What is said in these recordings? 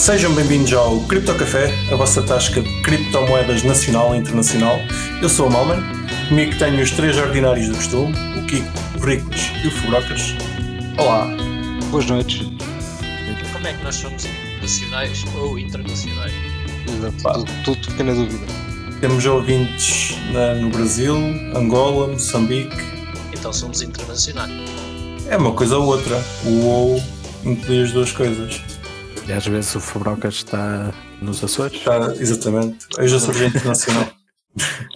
Sejam bem-vindos ao Cripto Café, a vossa tasca de criptomoedas nacional e internacional. Eu sou o Malman, comigo tenho os três ordinários do costume, o Kiko, o Ricos e o Fubrocas. Olá! Boas noites. Como é que nós somos nacionais ou internacionais? Tudo, tudo pequena dúvida. Temos ouvintes na- no Brasil, Angola, Moçambique. Então somos internacionais. É uma coisa ou outra. O ou inclui as duas coisas. E às vezes o Fabrocas está nos Açores. Está, exatamente. Eu já sou gente internacional.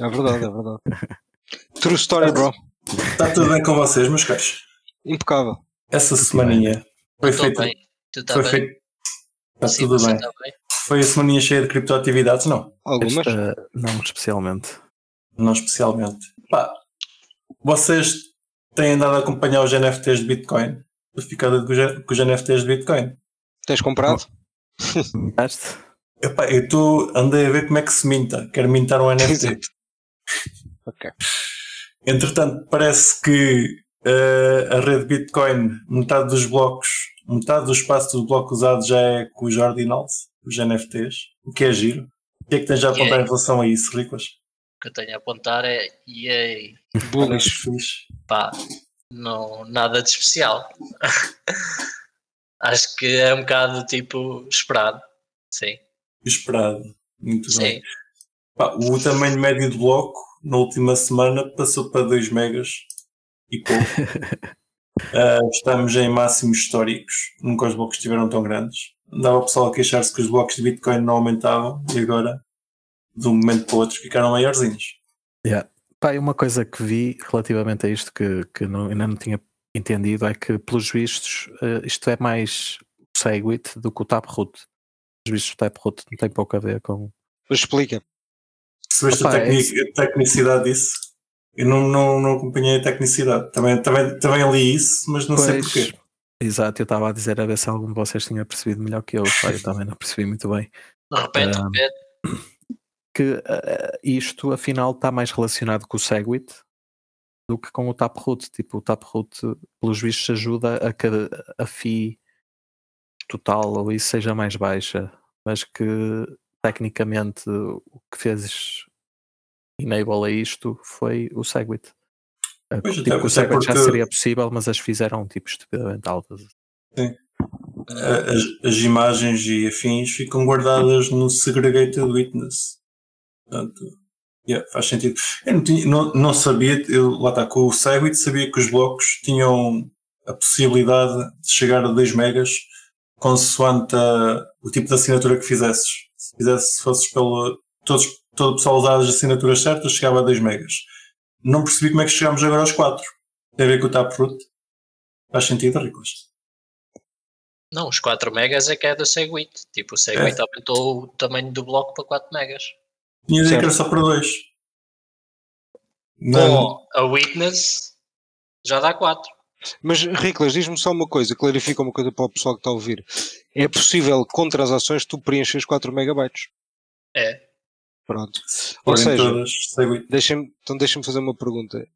É verdade, é verdade. True story, bro. Está tudo bem com vocês, meus caros? Impecável. Essa semaninha foi Estou feita. bem. Tu está Foi bem? feito. Está Sim, tudo bem. está bem? Foi a semaninha cheia de criptoatividades? Não. Algumas? Esta, não especialmente. Não especialmente. Pá, vocês têm andado a acompanhar os NFTs de Bitcoin? A ficada com os- com os NFTs de Bitcoin? Tens comprado? Epá, eu tô, andei a ver como é que se minta. Quero mintar um NFT. Ok. Entretanto, parece que eh, a rede Bitcoin, metade dos blocos, metade do espaço do bloco usado já é com os ordinals, os NFTs, o que é giro. O que é que tens a apontar Yeah. em relação a isso, Riclas? O que eu tenho a apontar é EA. Bullish. Pá, não, nada de especial. Acho que é um bocado tipo esperado. Sim, Esperado. Muito bem. sim. Pá, o tamanho médio do bloco na última semana passou para 2 megas e pouco. Ah, estamos em máximos históricos. Nunca os blocos estiveram tão grandes. Andava o pessoal a queixar-se que os blocos de Bitcoin não aumentavam e agora, de um momento para o outro, ficaram maiorzinhos. Yeah. Pá, e uma coisa que vi relativamente a isto que, que não, ainda não tinha entendido é que, pelos vistos, eh, isto é mais o Segwit do que o Taproot. Os vistos do Taproot não tem pouco a ver com. Explica. Percebeste a, Opa, é a tecnicidade disso? Eu não, não, não acompanhei a tecnicidade. Também, também, também li isso, mas não sei Pois, porquê. Exato, eu estava a dizer a ver se algum de vocês tinha percebido melhor que eu. Pá, eu também não percebi muito bem. Repete, Ah, repete. que eh, isto afinal está mais relacionado com o Segwit do que com o Taproot. Tipo, o Taproot, pelos vistos, ajuda a que a fee total ou isso seja mais baixa, mas que tecnicamente o que fez enable a isto foi o Segwit. Eh, Pois, tipo, até- o Segwit já porque- seria possível, mas as fizeram tipo estupidamente altas. A- As, as imagens e afins ficam guardadas no Segregated Witness. Portanto, yeah, faz sentido. Eu não, tinha- não, não sabia, eu, lá está, com o Segwit sabia que os blocos tinham a possibilidade de chegar a 2 megas consoante a- o tipo de assinatura que fizesses. Se fizesse, se fosses pelo. Todos, todo o pessoal usar as assinaturas certas, chegava a 2 megas. Não percebi como é que chegámos agora aos 4. Tem a ver com o Taproot. Faz sentido, Riclas? Não, os 4 megas é que é do Segwit. Tipo, o Segwit aumentou o tamanho do bloco para 4 megas. Tinha a dizer que era Certo. só para 2. Não, Ou a Witness já dá 4. Mas, Riclas, diz-me só uma coisa, clarifica uma coisa para o pessoal que está a ouvir. É possível, com transações, tu preenches 4 megabytes. É. Pronto. Ou seja, todas, sei deixem então deixem-me fazer uma pergunta.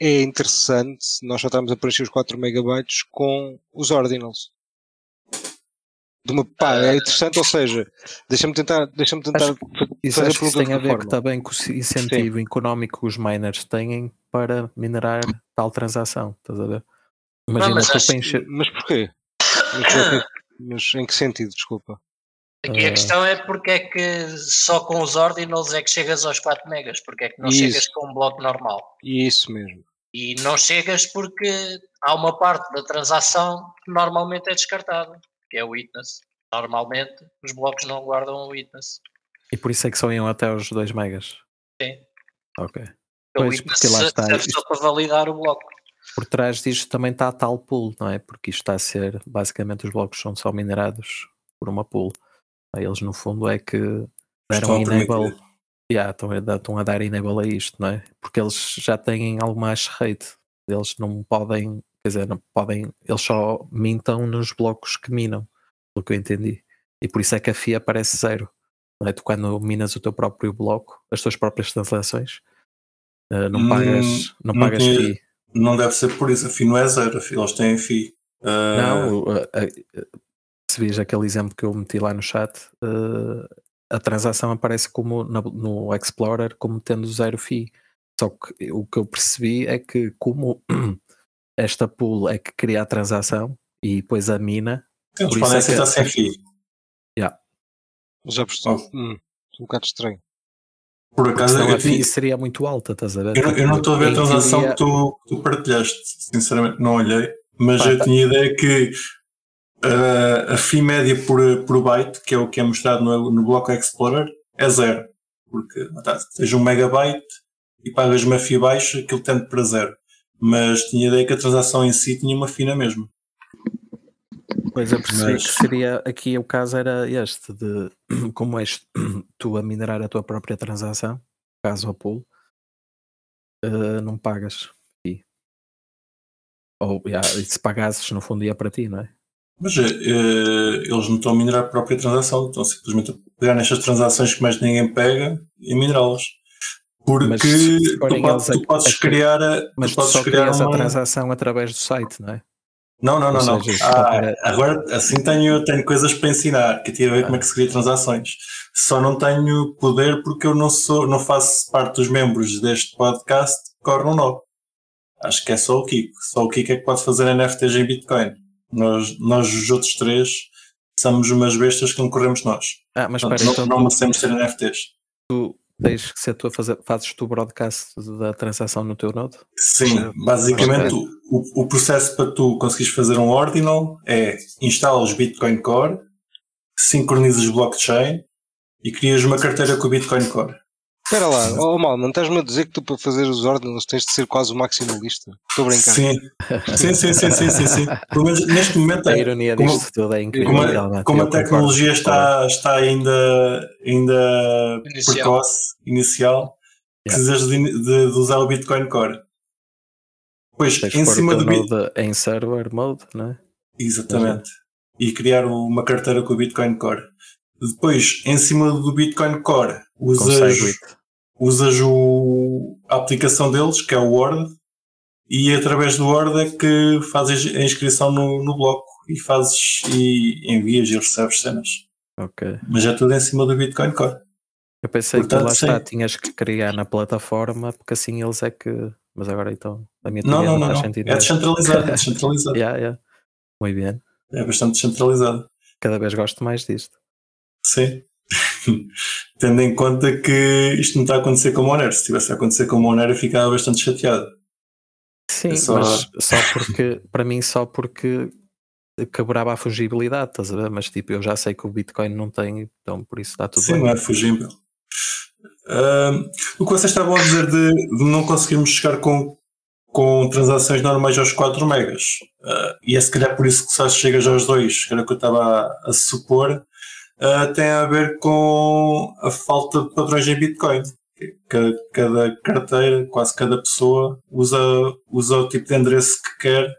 É interessante nós só estamos a preencher os 4 megabytes com os ordinals. De uma, pá, é interessante, ou seja, deixa-me tentar, deixa-me tentar Acho Isso fazer acho que isso tem a ver forma. também com o incentivo económico que os miners têm para minerar tal transação. Estás a ver? Imagina mas tu acho- encher- Mas porquê? Mas? Mas em que sentido, desculpa? Aqui Ah. a questão é porque é que só com os ordinals é que chegas aos 4 megas, porque é que não Isso. chegas com um bloco normal. E isso mesmo. E não chegas porque há uma parte da transação que normalmente é descartada, que é o witness. Normalmente os blocos não guardam o witness. E por isso é que só iam até aos 2 megas. Sim. Ok. O Pois, witness porque lá está, serve isto- só para validar o bloco. Por trás disto também está a tal pool, não é? Porque isto está a ser, basicamente, os blocos são só minerados por uma pool. Aí eles, no fundo, é que deram enable. Yeah, estão, a, dar- estão a dar enable a isto, não é? Porque eles já têm alguma hash rate. Eles não podem, quer dizer, não podem, eles só mintam nos blocos que minam, pelo que eu entendi. E por isso é que a FIA aparece zero. Não é? Tu quando minas o teu próprio bloco, as tuas próprias transações, eh, não Hum, pagas, não não pagas tinha- FII. Não deve ser por isso, a FI não é zero, FI, eles têm FI. Ah, Não, a- a- se vês aquele exemplo que eu meti lá no chat, uh, a transação aparece como no, Explorer como tendo zero fee. Só que o que eu percebi é que como esta pool é que cria a transação e depois a mina. Eles por podem isso é que- aceitar sem FII. Já percebi. Oh. Hum, um bocado estranho. Por acaso, a tinha- seria muito alta, estás a ver? eu, não- eu não estou a ver a transação que tu, que tu partilhaste. Sinceramente, não olhei. Mas Pá, eu tá. tinha ideia que uh, a FII média por, por byte, que é o que é mostrado no, no Bloco Explorer, é zero. Porque tá, seja um megabyte e pagas uma FII baixa, aquilo tende para zero. Mas tinha ideia que a transação em si tinha uma FII na mesma. Pois eu percebi Mas- que seria aqui o caso era este de como és tu a minerar a tua própria transação, caso a pool, eh, não pagas fee. Ou e se pagasses no fundo ia para ti, não é? Mas eh, eles não estão a minerar a própria transação, estão simplesmente a pegar nestas transações que mais ninguém pega e minerá-las. Porque Mas tu, podes, tu podes a- criar, a- Mas podes só criar crias a uma... transação através do site, não é? Não, não, não, não. seja, Ah, para- agora assim tenho, tenho coisas para ensinar, que tive a ver como é que se cria transações. Só não tenho poder porque eu não sou, não faço parte dos membros deste podcast que corre nó. Acho que é só o Kiko. Só o Kiko é que pode fazer NFTs em Bitcoin. Nós, nós os outros três, somos umas bestas que não corremos nós. Ah, mas Portanto, espera, não, então não merecemos ser NFTs. tu tens que ser tu a fazer, fazes tu o broadcast da transação no teu node? Sim, basicamente o, o processo para tu conseguires fazer um ordinal é instalas Bitcoin Core, sincronizas blockchain e crias uma carteira com o Bitcoin Core. Espera lá, oh mal, não estás-me a dizer que tu para fazer os ordens tens de ser quase o maximalista? Estou a brincar. Sim. sim, sim, sim, sim, sim, sim. Pelo menos neste momento A é. ironia como- disto tudo é incrível. Como, a- como a tecnologia está, está ainda, ainda Inicial. precoce, inicial, Yeah. precisas de, de- de usar o Bitcoin Core. Pois, Tens em cima do Bitcoin. em server mode, não é? Exatamente. E criar uma carteira com o Bitcoin Core. Depois, em cima do Bitcoin Core, usas, usas o, a aplicação deles, que é o Word, e através do Word é que fazes a inscrição no, no bloco e fazes e envias e recebes cenas. Ok. Mas é tudo em cima do Bitcoin Core. Eu pensei Portanto, que lá está, tinhas que criar na plataforma, porque assim eles é que. Mas agora então, a minha Não, não, não, não. É descentralizado. É descentralizado. yeah, yeah. Muito bem. É bastante descentralizado. Cada vez gosto mais disto. Sim. Tendo em conta que isto não está a acontecer com o Monero. Se estivesse a acontecer com o Monero, eu ficava bastante chateado. Sim, É só- mas só porque, para mim, só porque quebrava a fungibilidade, estás a ver? Mas tipo, eu já sei que o Bitcoin não tem, então por isso está tudo Sim, bem. não é fugível. Ahm, o que vocês estavam a dizer de, de não conseguirmos chegar com, com transações normais aos 4 megas, ah, e é se calhar por isso que só chegas aos 2, que era o que eu estava a, a supor, ah, tem a ver com a falta de padrões em Bitcoin. Cada, cada carteira, quase cada pessoa, usa, usa o tipo de endereço que quer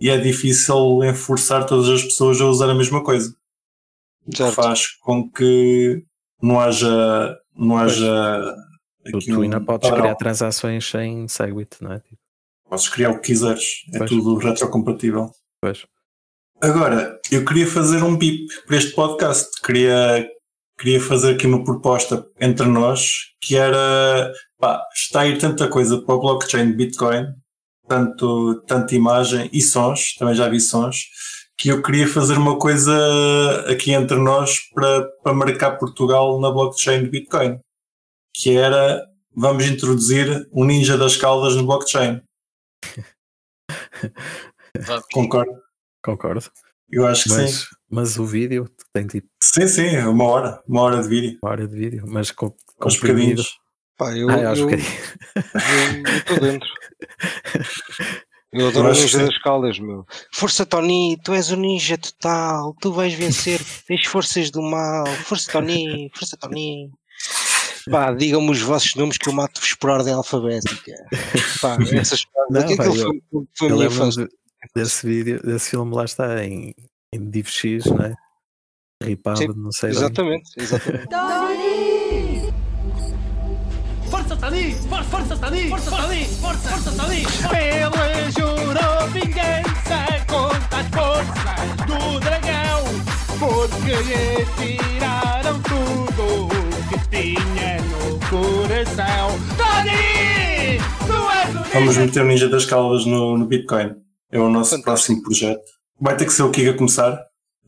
e é difícil enforçar todas as pessoas a usar a mesma coisa. Certo. faz com que não haja, não haja Tu, aqui tu um ainda podes padrão. criar transações sem Segwit, não é? Podes criar o que quiseres, é Pois. tudo retrocompatível. pois. Agora, eu queria fazer um bip para este podcast. Queria, queria fazer aqui uma proposta entre nós que era pá, está a ir tanta coisa para o blockchain de Bitcoin, tanto, tanta imagem e sons, também já vi sons, que eu queria fazer uma coisa aqui entre nós para, para marcar Portugal na blockchain de Bitcoin. Que era vamos introduzir um ninja das caldas no blockchain. Concordo? Concordo. Eu acho que sim. Mas, mas o vídeo tem tipo Sim, sim, é uma hora, uma hora de vídeo. uma hora de vídeo, mas com, Aos comprimido. bocadinhos. Pá, eu, Ah, é eu, bocadinhos. eu estou dentro. Eu adoro Eu o acho ninja das caldas, meu. Força, Tony, tu és o ninja total. Tu vais vencer as forças do mal. Força, Tony, força, Tony. Pá, digam-me os vossos nomes que eu mato-vos por ordem alfabética. Pá, essas Não, aquilo pá, eu- foi, foi a Eu minha infância. Desse vídeo, desse filme lá está em, em Div X, não é? Ripado, Sim, não sei. de onde. Exatamente, exatamente. Força Tani! For- Força Tani! Força Tani! Força, força Tani! Ele jurou vingança contra as forças do dragão! lhe tiraram tudo que tinha no coração. Tony! Tu és o Vamos meter o Ninja das Calvas no, no Bitcoin. É o nosso Fantástico. próximo projeto. Vai ter que ser o Kiko a começar,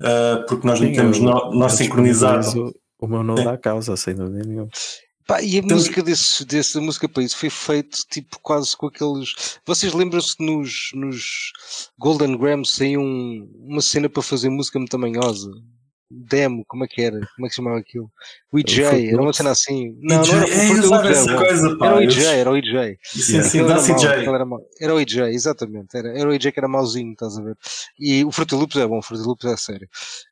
uh, porque nós não Sim, temos eu- nó, nó eu sincronizado. O meu não Sim. dá causa, sem dúvida nenhuma. Pá, e a Temos- música desse, desse, a música para isso foi feito tipo quase com aqueles. Vocês lembram-se nos, nos Golden Grams saiu um, uma cena para fazer música muito tamanhosa? Demo, como é que era? Como é que se chamava aquilo? O EJ, era uma cena assim. Não, EJ, não era é, essa era bom. coisa, pá. Era o EJ, era o EJ. Sim, sim, Aquilo era EJ. era o EJ, exatamente. Era, era o EJ que era mauzinho, estás a ver? E o Fruit Loops é bom, o Fruit Loops é sério.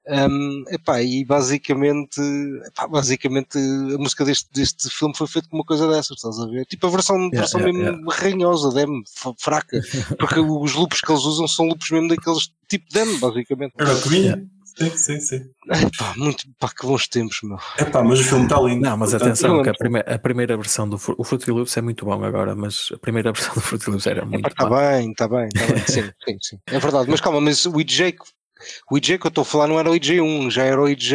Um, epá, e basicamente, epá, basicamente a música deste, deste filme foi feita com uma coisa dessas, estás a ver? Tipo a versão, Yeah, versão yeah, mesmo ranhosa, demo, fraca. Porque os loops que eles usam são loops mesmo daqueles tipo demo, basicamente. Era o que vinha. Sim, sim, sim. Epá, muito, pá, que bons tempos, meu. É pá, mas o filme está lindo. Não, mas portanto, atenção, não que a, primeira, a primeira versão do o Fruity Loops é muito bom agora, mas a primeira versão do Fruity Loops era muito Está bem, está bem, está bem. Sim, sim, sim. É verdade, mas calma, mas o EJ, que- o EJ que eu estou a falar não era o EJ1, já era o EJ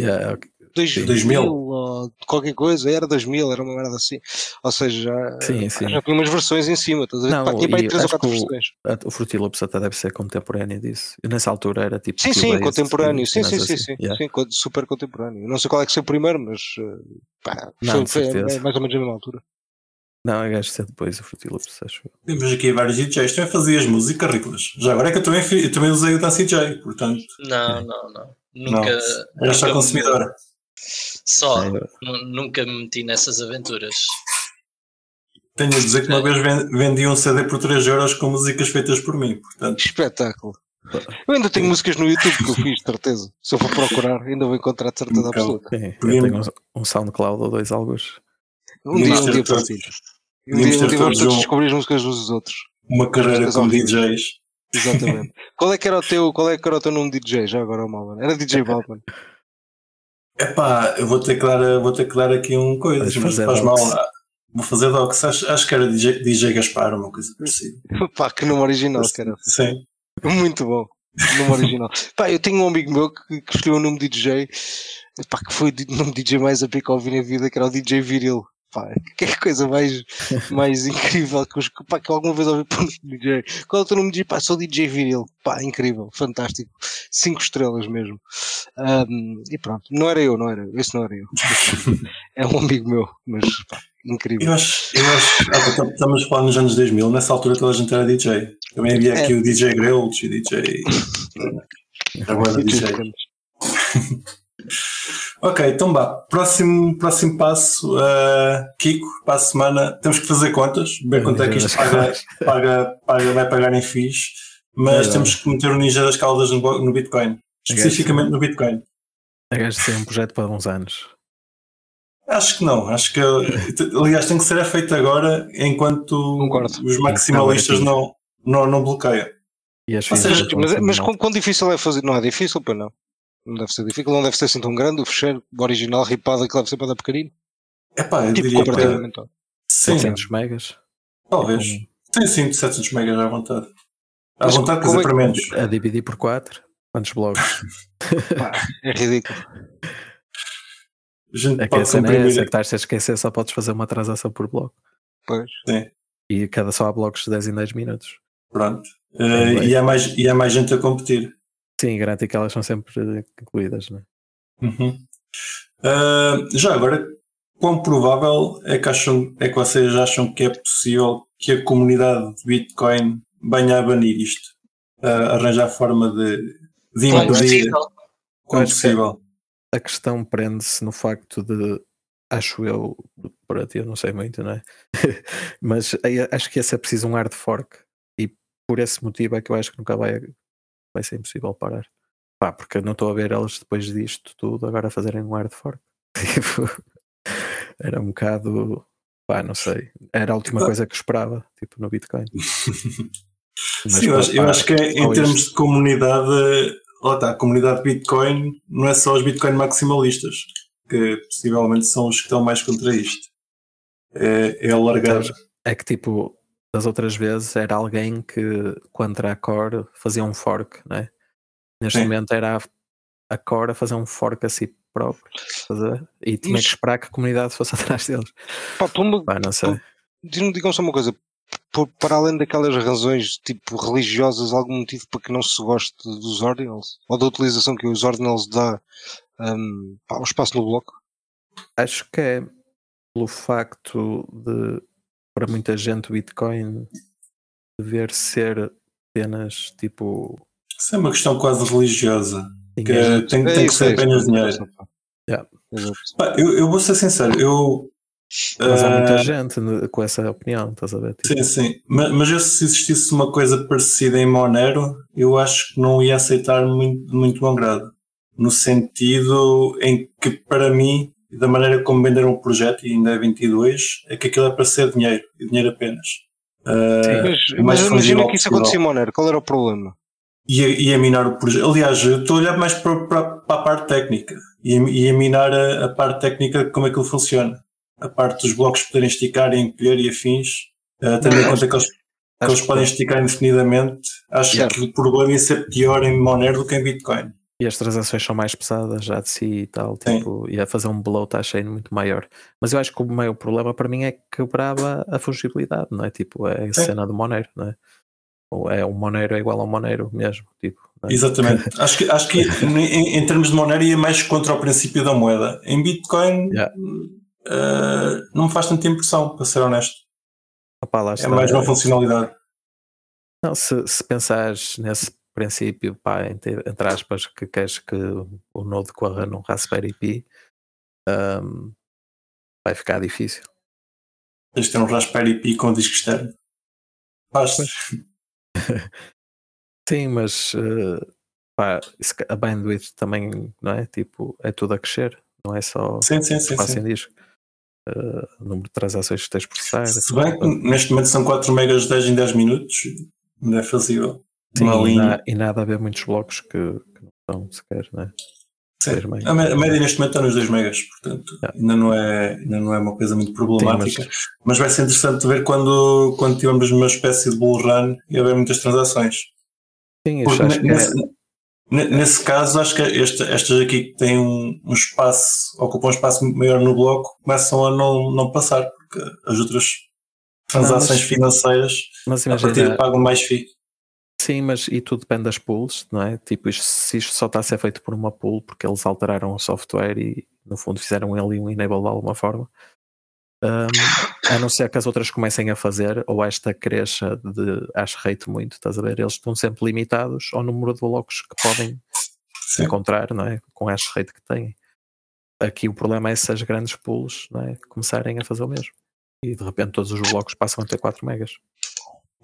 Yeah, ok. 2000, 2000. ou qualquer coisa, era 2000, era uma merda assim. Ou seja, já, Sim, sim. já tinha umas versões em cima, estás a ver? Não, Pá, tinha para aí e 3 ou acho 4 que o- versões. O Fruity Loops até deve ser contemporâneo disso. E nessa altura era tipo. Sim, sim, contemporâneo. Sim, sim, assim. sim, Yeah. sim, super contemporâneo. Não sei qual é que foi o primeiro, mas eh, pá, Não, foi, foi certeza. mais ou menos a mesma altura. Não, é gajo de ser depois o Fruity Loops, acho eu. Temos aqui vários DJs. Também fazias música, Riclas. Já agora é que eu também, eu também usei o da CJ, portanto, Não, não, não. Nunca. era só consumidora. Só. É, Nu- Nunca me meti nessas aventuras. Tenho a dizer que uma vez ven- vendi um CD por 3 euros com músicas feitas por mim, portanto, Que espetáculo. Eu ainda tenho músicas no YouTube que eu fiz, de certeza. Se eu for procurar, ainda vou encontrar de certeza absoluta. sim, eu tenho um, SoundCloud ou dois alguns. Um dia, um dia partilho. Um dia, um dia vamos todos descobrir as músicas uns dos outros. uma carreira como horríveis. DJs. Exatamente. qual, é que era o teu, qual é que era o teu nome de DJ já agora, Malman? Era DJ Balman. Epá, eu vou ter que dar, vou ter que dar aqui um coisa, Vais mas faz docs. mal. Vou fazer docs. Acho, acho que era DJ, DJ Gaspar, uma coisa parecida. Pá, que nome original, cara. Sim. Muito bom. Nome original. Pá, eu tenho um amigo meu que, que escolheu o nome de DJ, pá, que foi o nome de DJ mais a que eu ouvi na vida, que era o DJ Viril. Pá, que é a coisa mais, mais incrível que, os, pá, que alguma vez ouvi por um DJ. Qual é o teu nome de DJ? Pá, sou DJ Viril. Pá, incrível, fantástico. Cinco estrelas mesmo. Ahm, e pronto, não era eu, não era eu. Esse não era eu. É um amigo meu, mas pá, incrível. Eu acho, eu acho ah, estamos a falar nos anos 2000, nessa altura toda a gente era DJ. Também havia aqui É. o DJ Grelch e DJ. Agora DJ DJ. Ok, então vá. Próximo, próximo passo, uh, Kiko, para a semana, temos que fazer contas, ver quanto é que isto paga, paga, paga, vai pagar em FIIs, mas É. temos que meter o Ninja das Caldas no, no Bitcoin. Especificamente no Bitcoin. É gajo de ser um projeto para uns anos. Acho que não, acho que aliás tem que ser feito agora enquanto Concordo. os maximalistas Tem não, não, não bloqueiam. E Ou seja, Mas, mas quão, quão difícil é fazer? Não é difícil, pois não. Não deve ser difícil, não deve ser assim tão grande. O fecheiro original ripado que deve ser para dar pequenino. Epá, eu Tipo, diria comparativamente. sim, 700 megas. talvez. Com- Tem sim de 700 megas à vontade. À Mas vontade, quer dizer, é para menos. A dividir por 4. Quantos blocos? Pá, é ridículo. A gente É que pode a cena é essa que estás a esquecer, só podes fazer uma transação por bloco. Pois. E cada só há blocos de 10 em 10 minutos. Pronto. É bem. e, há mais, e há mais gente a competir. Sim, garanto que elas são sempre eh, incluídas, né? Uhum. Ah, já agora, quão provável é que, acham, é que vocês acham que é possível que a comunidade de Bitcoin venha a banir isto? Ah, arranjar forma de, de impedir é- possível. A questão prende-se no facto de, acho eu, para ti eu não sei muito, não é? Mas aí acho que esse é preciso um hard fork. E por esse motivo é que eu acho que nunca vai, vai ser impossível parar. Pá, porque não estou a ver elas depois disto tudo agora fazerem um hard fork. Tipo, era um bocado, pá, não sei. Era a última Pá. coisa que esperava, tipo, no Bitcoin. Mas, Sim, eu, acho, eu acho que em termos isto. de comunidade, lá está, a comunidade Bitcoin não é só os Bitcoin maximalistas, que possivelmente são os que estão mais contra isto. É, é alargar. É que tipo, das outras vezes era alguém que contra a Core fazia um fork, né? Neste Sim. momento era a, a Core a fazer um fork a si próprio. E tinha Mas- que esperar que a comunidade fosse atrás deles. Pá, uma- Pá, não sei. Digam só uma coisa. Por- para além daquelas razões tipo religiosas, algum motivo para que não se goste dos ordinals? Ou da utilização que os ordinals dá pá, ao espaço no bloco? Acho que é pelo facto de, para muita gente, o Bitcoin dever ser apenas tipo. Isso é uma questão quase religiosa. Que dinheiro. tem, É tem que ser é apenas é dinheiro. Yeah. Pá, eu, eu vou ser sincero, eu. Mas há muita ah, gente com essa opinião, estás a ver? Tipo, Sim, sim. Mas, mas eu, se existisse uma coisa parecida em Monero, eu acho que não ia aceitar muito, de muito bom grado. No sentido em que, para mim, e da maneira como venderam o projeto, e ainda é 22, é que aquilo é para ser dinheiro, e dinheiro apenas. Ah, Mas, o mais mas imagina que isso em Monero, qual era o problema? e a, e a minar o projeto. Aliás, eu estou a olhar mais para, para, para a parte técnica e, a- e a minar a, a parte técnica de como aquilo funciona. A parte dos blocos poderem esticar e encolher e afins, uh, tendo em conta que eles, que eles que- podem esticar indefinidamente, acho Yeah. que o problema ia ser pior em Monero do que em Bitcoin. E as transações são mais pesadas já de si e tal, Sim. tipo, ia fazer um bloat à chain muito maior. Mas eu acho que o maior problema para mim é que quebrava a fungibilidade, não é? Tipo, é a Sim. cena do Monero, não é? Ou é um Monero é igual a um Monero mesmo, tipo. é? Exatamente. acho que, acho que em, em termos de Monero ia mais contra o princípio da moeda. Em Bitcoin Yeah. uh, não me faz tanta impressão, para ser honesto. Lá É mais uma funcionalidade. Não, se, se pensares nesse princípio, pá, entre, entre aspas, que queres que o Node corra num Raspberry Pi, ahm, vai ficar difícil. Tens de ter um Raspberry Pi com disco externo. Basta. Sim, mas eh, pá, a bandwidth também, não é? Tipo, é tudo a crescer, não é só Sim, sim, sim. sim. disco. O número de transações que tens de processar. Se bem que neste momento são 4 megas 10 em 10 minutos, não é fazível. Sim, Uma e, na- e nada a ver muitos blocos que, que não estão sequer, não é? Sim. A, média neste momento está nos 2 megas, portanto Yeah. ainda, não é, ainda não é uma coisa muito problemática. Sim, mas... vai ser interessante ver quando, quando tivermos uma espécie de bull run e haver muitas transações. Sim, Porque acho que é- nesse, ne- nesse caso, acho que esta- estas aqui que têm um, um espaço, ocupam um espaço maior no bloco, começam a não, não passar, porque as outras transações mas- financeiras mas a partir imagina, pagam mais FII. Sim, mas e tudo depende das pools, não é? Tipo, isto, se isto só está a ser feito por uma pool, porque eles alteraram o software e no fundo fizeram ali um enable de alguma forma. ahm, a não ser que as outras comecem a fazer, ou esta cresça de hash rate muito, estás a ver? Eles estão sempre limitados ao número de blocos que podem Sim. encontrar, não é? Com a hash rate que têm. Aqui o problema é se as grandes pools não é? começarem a fazer o mesmo. E de repente todos os blocos passam a ter 4 megas.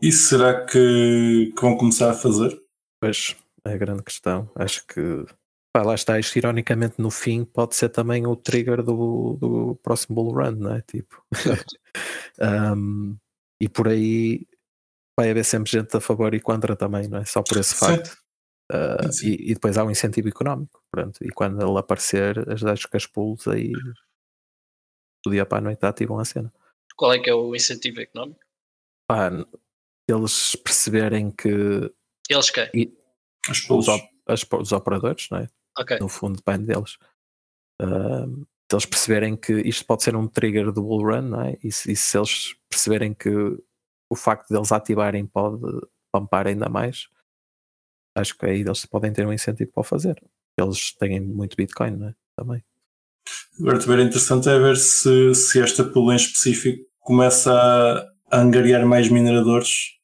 E será que, que vão começar a fazer? Pois é a grande questão. Acho que pá, lá está, isto ironicamente no fim pode ser também o trigger do, do próximo bull run, não é? Tipo. Um, e por aí vai haver sempre gente a favor e contra também, não é? Só por esse facto. Uh, e, e depois há um incentivo económico, pronto. E quando ele aparecer, as das que as pools aí do dia para a noite ativam a cena. Qual é que é o incentivo económico? Pá, eles perceberem que Eles quem? Os os, pools. op- as- os operadores, não é? Ok. no fundo depende deles. Ahm, se eles perceberem que isto pode ser um trigger do bull run, não é? E se, e se eles perceberem que o facto deles ativarem pode pampar ainda mais, acho que aí eles podem ter um incentivo para o fazer. Eles têm muito Bitcoin, não é? Também. Agora também interessante é ver se, se esta pool em específico começa a angariar mais mineradores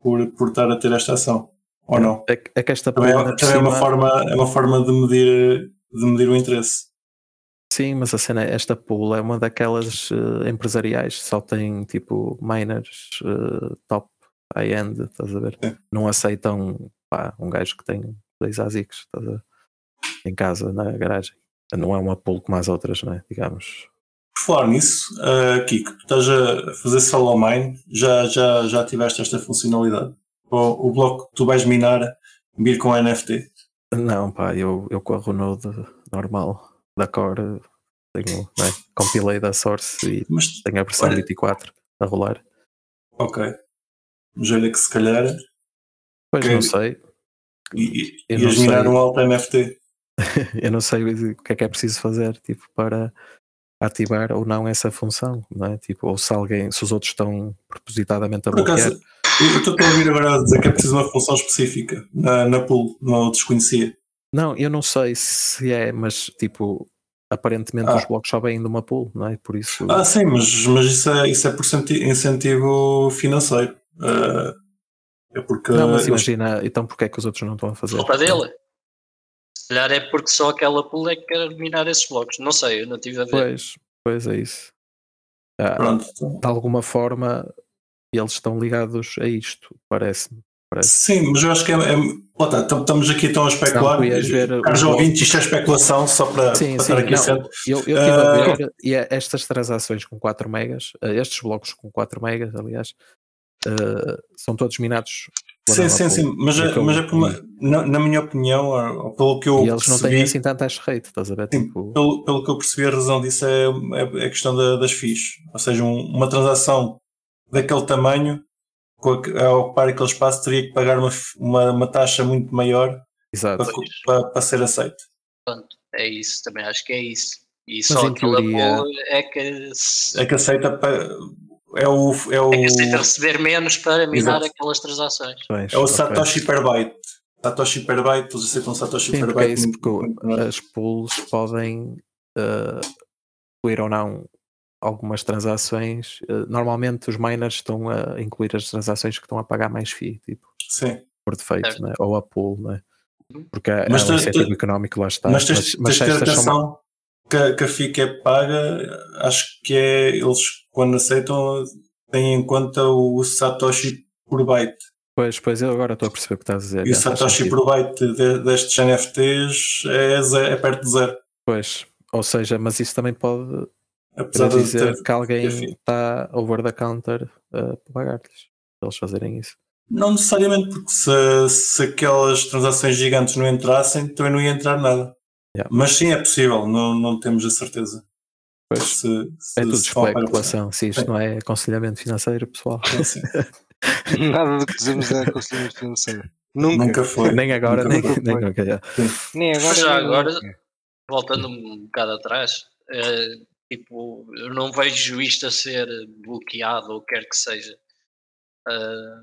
por, por estar a ter esta ação. Ou não? É, que- é que esta Também, pool é, também é, uma forma, é uma forma de medir, de medir o interesse. Sim, mas a cena, esta pool é uma daquelas eh, empresariais, só tem tipo miners eh, top high-end, estás a ver? Sim. Não aceitam pá, um gajo que tem dois ASICs estás a ver? em casa, na garagem. Não é uma pool como as outras, não é? Digamos. Por falar nisso, uh, Kiko, tu estás a fazer solo mine, já, já, já tiveste esta funcionalidade? O, o bloco que tu vais minar vir com NFT? Não, pá, eu, eu corro o node normal da Core, tenho, é? compilei da Source e Mas, tenho a versão Olha. 24 a rolar. ok. Mas olha que se calhar Pois Ok. não sei, i- Eu ias minar sei. um alto NFT. eu não sei o que é que é preciso fazer tipo, para ativar ou não essa função, não é? Tipo, ou se alguém, se os outros estão propositadamente a Por bloquear. acaso, eu estou a ouvir agora dizer que é preciso uma função específica na, na pool, não desconhecia. Não, eu não sei se é, mas tipo, aparentemente Ah. os blocos só vêm de uma pool, não é? Por isso. Ah, sim, mas, mas isso, é, isso é por incentivo financeiro. Ah, é porque. não, mas eles- imagina, então porque é que os outros não estão a fazer? Culpa dele. Se calhar é porque só aquela pool é que quer eliminar esses blocos. Não sei, eu não tive a ver. Pois, pois é isso. Ah, Pronto, de alguma forma eles estão ligados a isto, parece-me. Parece. Sim, mas eu acho que é. é tam- estamos aqui então a especular. Caros ouvintes, isto é especulação, só para, Sim, para sim, estar aqui não, certo. eu, eu estive a Ah. ver e é- estas transações com 4 megas, eh, estes blocos com 4 megas, aliás, eh, são todos minados. Sim, sim, sim, mas, É mas é por uma- vi. na, na minha opinião, ou ou pelo que eu E eles não têm percebi, assim tanto hash rate, estás a ver? Sim, Tipo, pelo, pelo que eu percebi, a razão disso é, é, é a questão da- das FIIs. Ou seja, um- uma transação daquele tamanho, com a, a ocupar aquele espaço, teria que pagar uma, uma, uma taxa muito maior exato. para, para, para ser aceito. Portanto, é isso, também acho que é isso. E Mas só em aquela teoria- é que, É que aceita pa- é o, é o, é que aceita receber menos para minar Exato. aquelas transações. Pois, é o ok. Satoshi per byte. Satoshi per byte, eles aceitam Satoshi Sim, per porque é byte. isso, muito- porque as pools podem uh, incluir ou não algumas transações. Uh, normalmente os miners estão a incluir as transações que estão a pagar mais FII, tipo, Sim. por defeito, Certo. né? ou a pool, né? Uhum. porque é, Mas é um tu- incentivo tu- económico lá está. Mas tens, mas tens são atenção que, a- que a que é paga, acho que é, eles quando aceitam, têm em conta o Satoshi por byte. Pois, pois eu agora estou a perceber o que estás a dizer. E o Satoshi por byte de- destes NFTs é, ze- é perto de zero. Pois, ou seja, mas isso também pode Apesar de dizer ter, que alguém está over the counter uh, para pagar-lhes, para eles fazerem isso. Não necessariamente, porque se, se aquelas transações gigantes não entrassem, também não ia entrar nada. Yeah. Mas sim, é possível, não, não temos a certeza. Pois, Se, se, é tudo especulação. Se isto Sim. não é aconselhamento financeiro, pessoal. Sim, sim. Nada do que dizemos é aconselhamento financeiro. Nunca. Nunca foi. nem agora, Nunca nem, foi. nem nunca. já. Nem agora. Já agora- nunca. Voltando um bocado atrás, eh, tipo, eu não vejo isto a ser bloqueado ou quer que seja eh,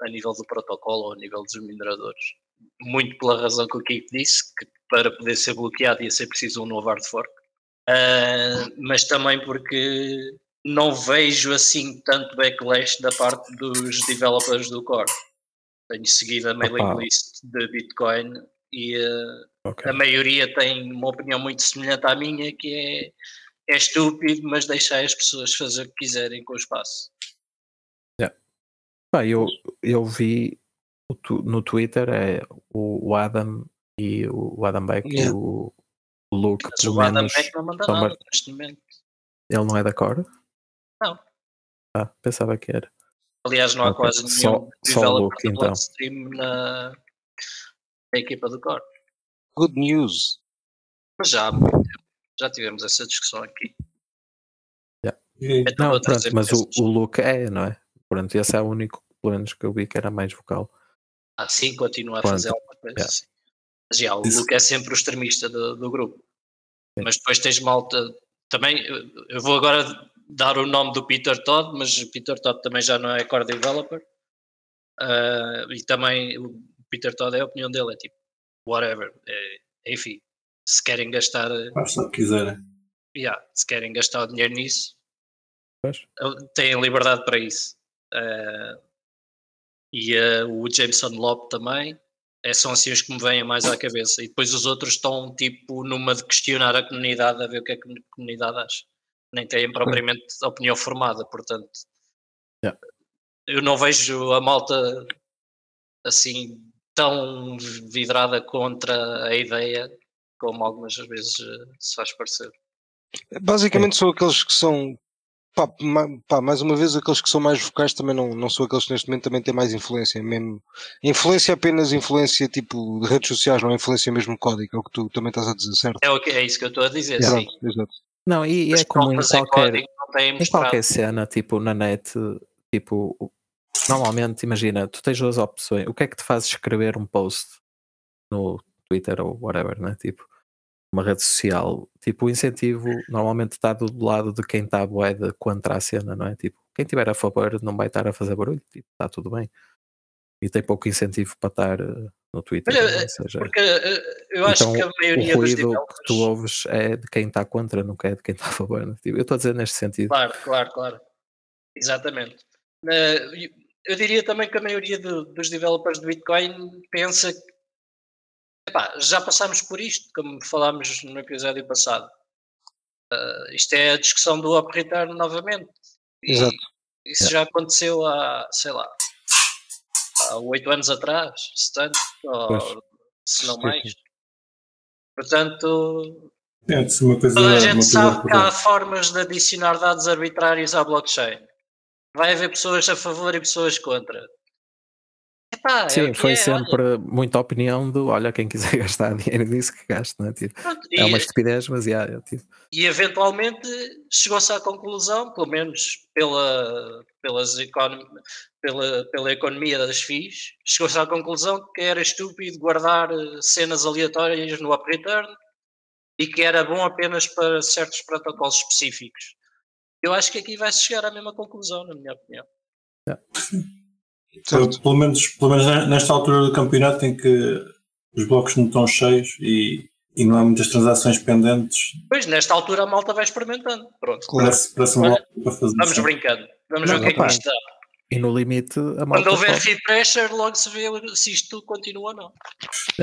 a nível do protocolo ou a nível dos mineradores. Muito pela razão que o Kiko disse, que para poder ser bloqueado ia ser preciso um novo hard fork. Eh, mas também porque não vejo assim tanto backlash da parte dos developers do core. Tenho seguido a mailing list de Bitcoin e eh, Ok. a maioria tem uma opinião muito semelhante à minha, que é, é estúpido, mas deixar as pessoas fazer o que quiserem com o espaço. Pá, eu, eu vi no Twitter é o, Adam e o, Adam Beck Yeah. e o, o Luke, Mas pelo o Adam menos, Beck não manda nada mar- neste momento. ele não é da Core? Não. Ah, pensava que era. Aliás, não há Ok, quase só- nenhum só o developer Luke, então. Bloodstream na, na equipa do Core. Good news. Mas já há muito tempo. Já tivemos essa discussão aqui. Então Não, pronto, mas o, o Luke é, não é? Pronto, esse é o único, pelo menos, que eu vi que era mais vocal. Ah, sim, continua a fazer alguma coisa. Yeah. sim. Mas já, o Isso. Luke é sempre o extremista do, do grupo. Sim. Mas depois tens malta. Também, eu- vou agora dar o nome do Peter Todd, mas o Peter Todd também já não é core developer. Ah, e também o Peter Todd é a opinião dele, é tipo, whatever. É, enfim, se querem gastar, Façam o que quiserem. yeah, se querem gastar o dinheiro nisso, Pois. têm liberdade para isso. Ah, e ah, o Jameson Lop também. É, são assim os que me vêm mais à cabeça. E depois os outros estão tipo numa de questionar a comunidade, a ver o que é que a comunidade acha. Nem têm propriamente opinião formada, portanto. Yeah. Eu não vejo a malta assim tão vidrada contra a ideia como algumas vezes eh, se faz parecer. Basicamente são aqueles que são. Pá, pá, mais uma vez, aqueles que são mais vocais também não, não são aqueles que neste momento também têm mais influência. Mesmo. Influência apenas influência tipo de redes sociais, não é influência mesmo código, é o que tu também estás a dizer, certo? É, o que, é isso que eu estou a dizer, Yeah. sim. Pronto, exato. Não, e, e é como em qualquer, código não têm em qualquer cena, tipo na net, tipo, normalmente, imagina, tu tens duas opções. O que é que te faz escrever um post no Twitter ou whatever, né? Tipo, uma rede social, tipo, o incentivo normalmente está do lado de quem está boeda contra a cena, não é? Tipo, quem estiver a favor não vai estar a fazer barulho, tipo, está tudo bem. E tem pouco incentivo para estar eh, no Twitter. Mas, não é? eh, seja, Porque eh, eu acho então, que a maioria o dos ruído que developers. tu ouves é de quem está contra, nunca é de quem está a favor. né? Tipo, eu estou a dizer neste sentido. Claro, claro, claro. Exatamente. Eu diria também que a maioria do- dos developers de Bitcoin pensa que epá, já passámos por isto, como falámos no episódio passado. Eh, isto é a discussão do up return novamente. E Exato. Isso já aconteceu há, sei lá, há oito anos atrás, se tanto, ou se não mais. Portanto, É, uma coisa, Toda a gente sabe que há formas de adicionar dados arbitrários à blockchain. Vai haver pessoas a favor e pessoas contra. É Sim, que foi é, sempre muita opinião do olha, quem quiser gastar dinheiro nisso que gaste, não é? Tipo, olha. Pronto, é uma e, estupidez, mas yeah, é, tipo, e eventualmente chegou-se à conclusão, pelo menos pela, pelas econom, pela, pela economia das FIIs, chegou-se à conclusão que era estúpido guardar eh, cenas aleatórias no up return e que era bom apenas para certos protocolos específicos. Eu acho que aqui vai-se chegar à mesma conclusão, na minha opinião. Certo. Pelo menos, pelo menos ne- nesta altura do campeonato em que os blocos não estão cheios e, e não há muitas transações pendentes, Pois, nesta altura a malta vai experimentando. Pronto, Claro. parece, parece um Olha, bloco para fazer vamos assim. brincando. Vamos Não, ver o que é que isto dá. e no limite a Quando malta houver pode- feed pressure, logo se vê se isto continua ou não.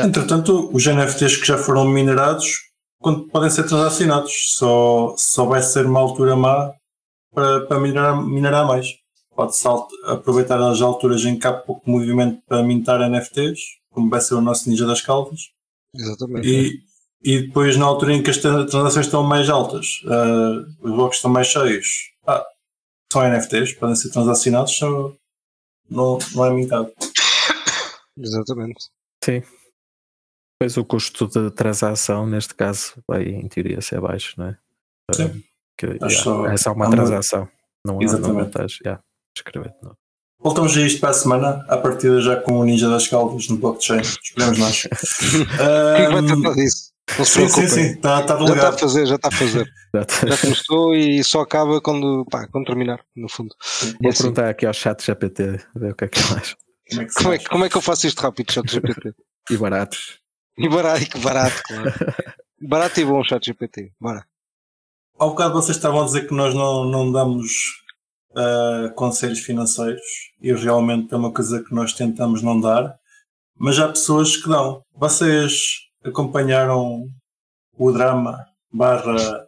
Entretanto, os NFTs que já foram minerados quando podem ser transacionados, só, só vai ser uma altura má para, para minerar, minerar mais. Pode-se aproveitar as alturas em que há pouco movimento para mintar NFTs, como vai ser o nosso Ninja das Caldas, Exatamente. e, e depois na altura em que as tran- transações estão mais altas, ah, os blocos estão mais cheios, ah, são NFTs, podem ser transacionados, só não, não é mintado. Exatamente. Sim. Pois o custo de transação, neste caso, vai em teoria ser baixo, não é? Sim. Um, que, yeah, só- é só uma há uma- transação. Não, não Exatamente. estás yeah, escrever. Não. Voltamos a isto para a semana, à partida já com o Ninja das Caldas no blockchain. Esperemos nós. O que é que vai tratar disso? Não se sim, sim, preocupem. sim, está, está Já está a fazer, já está a fazer. Já começou e só acaba quando, pá, quando terminar, no fundo. Vou É assim. perguntar aqui ao chat GPT ver o que é que ele acha. Como é que Como é, como é que eu faço isto rápido, chat GPT? E baratos. E barato, e que barato, claro. Barato e bom, chat GPT. Bora. Há um bocado vocês estavam a dizer que nós não, não damos ah, conselhos financeiros e realmente é uma coisa que nós tentamos não dar, mas há pessoas que dão. Vocês acompanharam o drama barra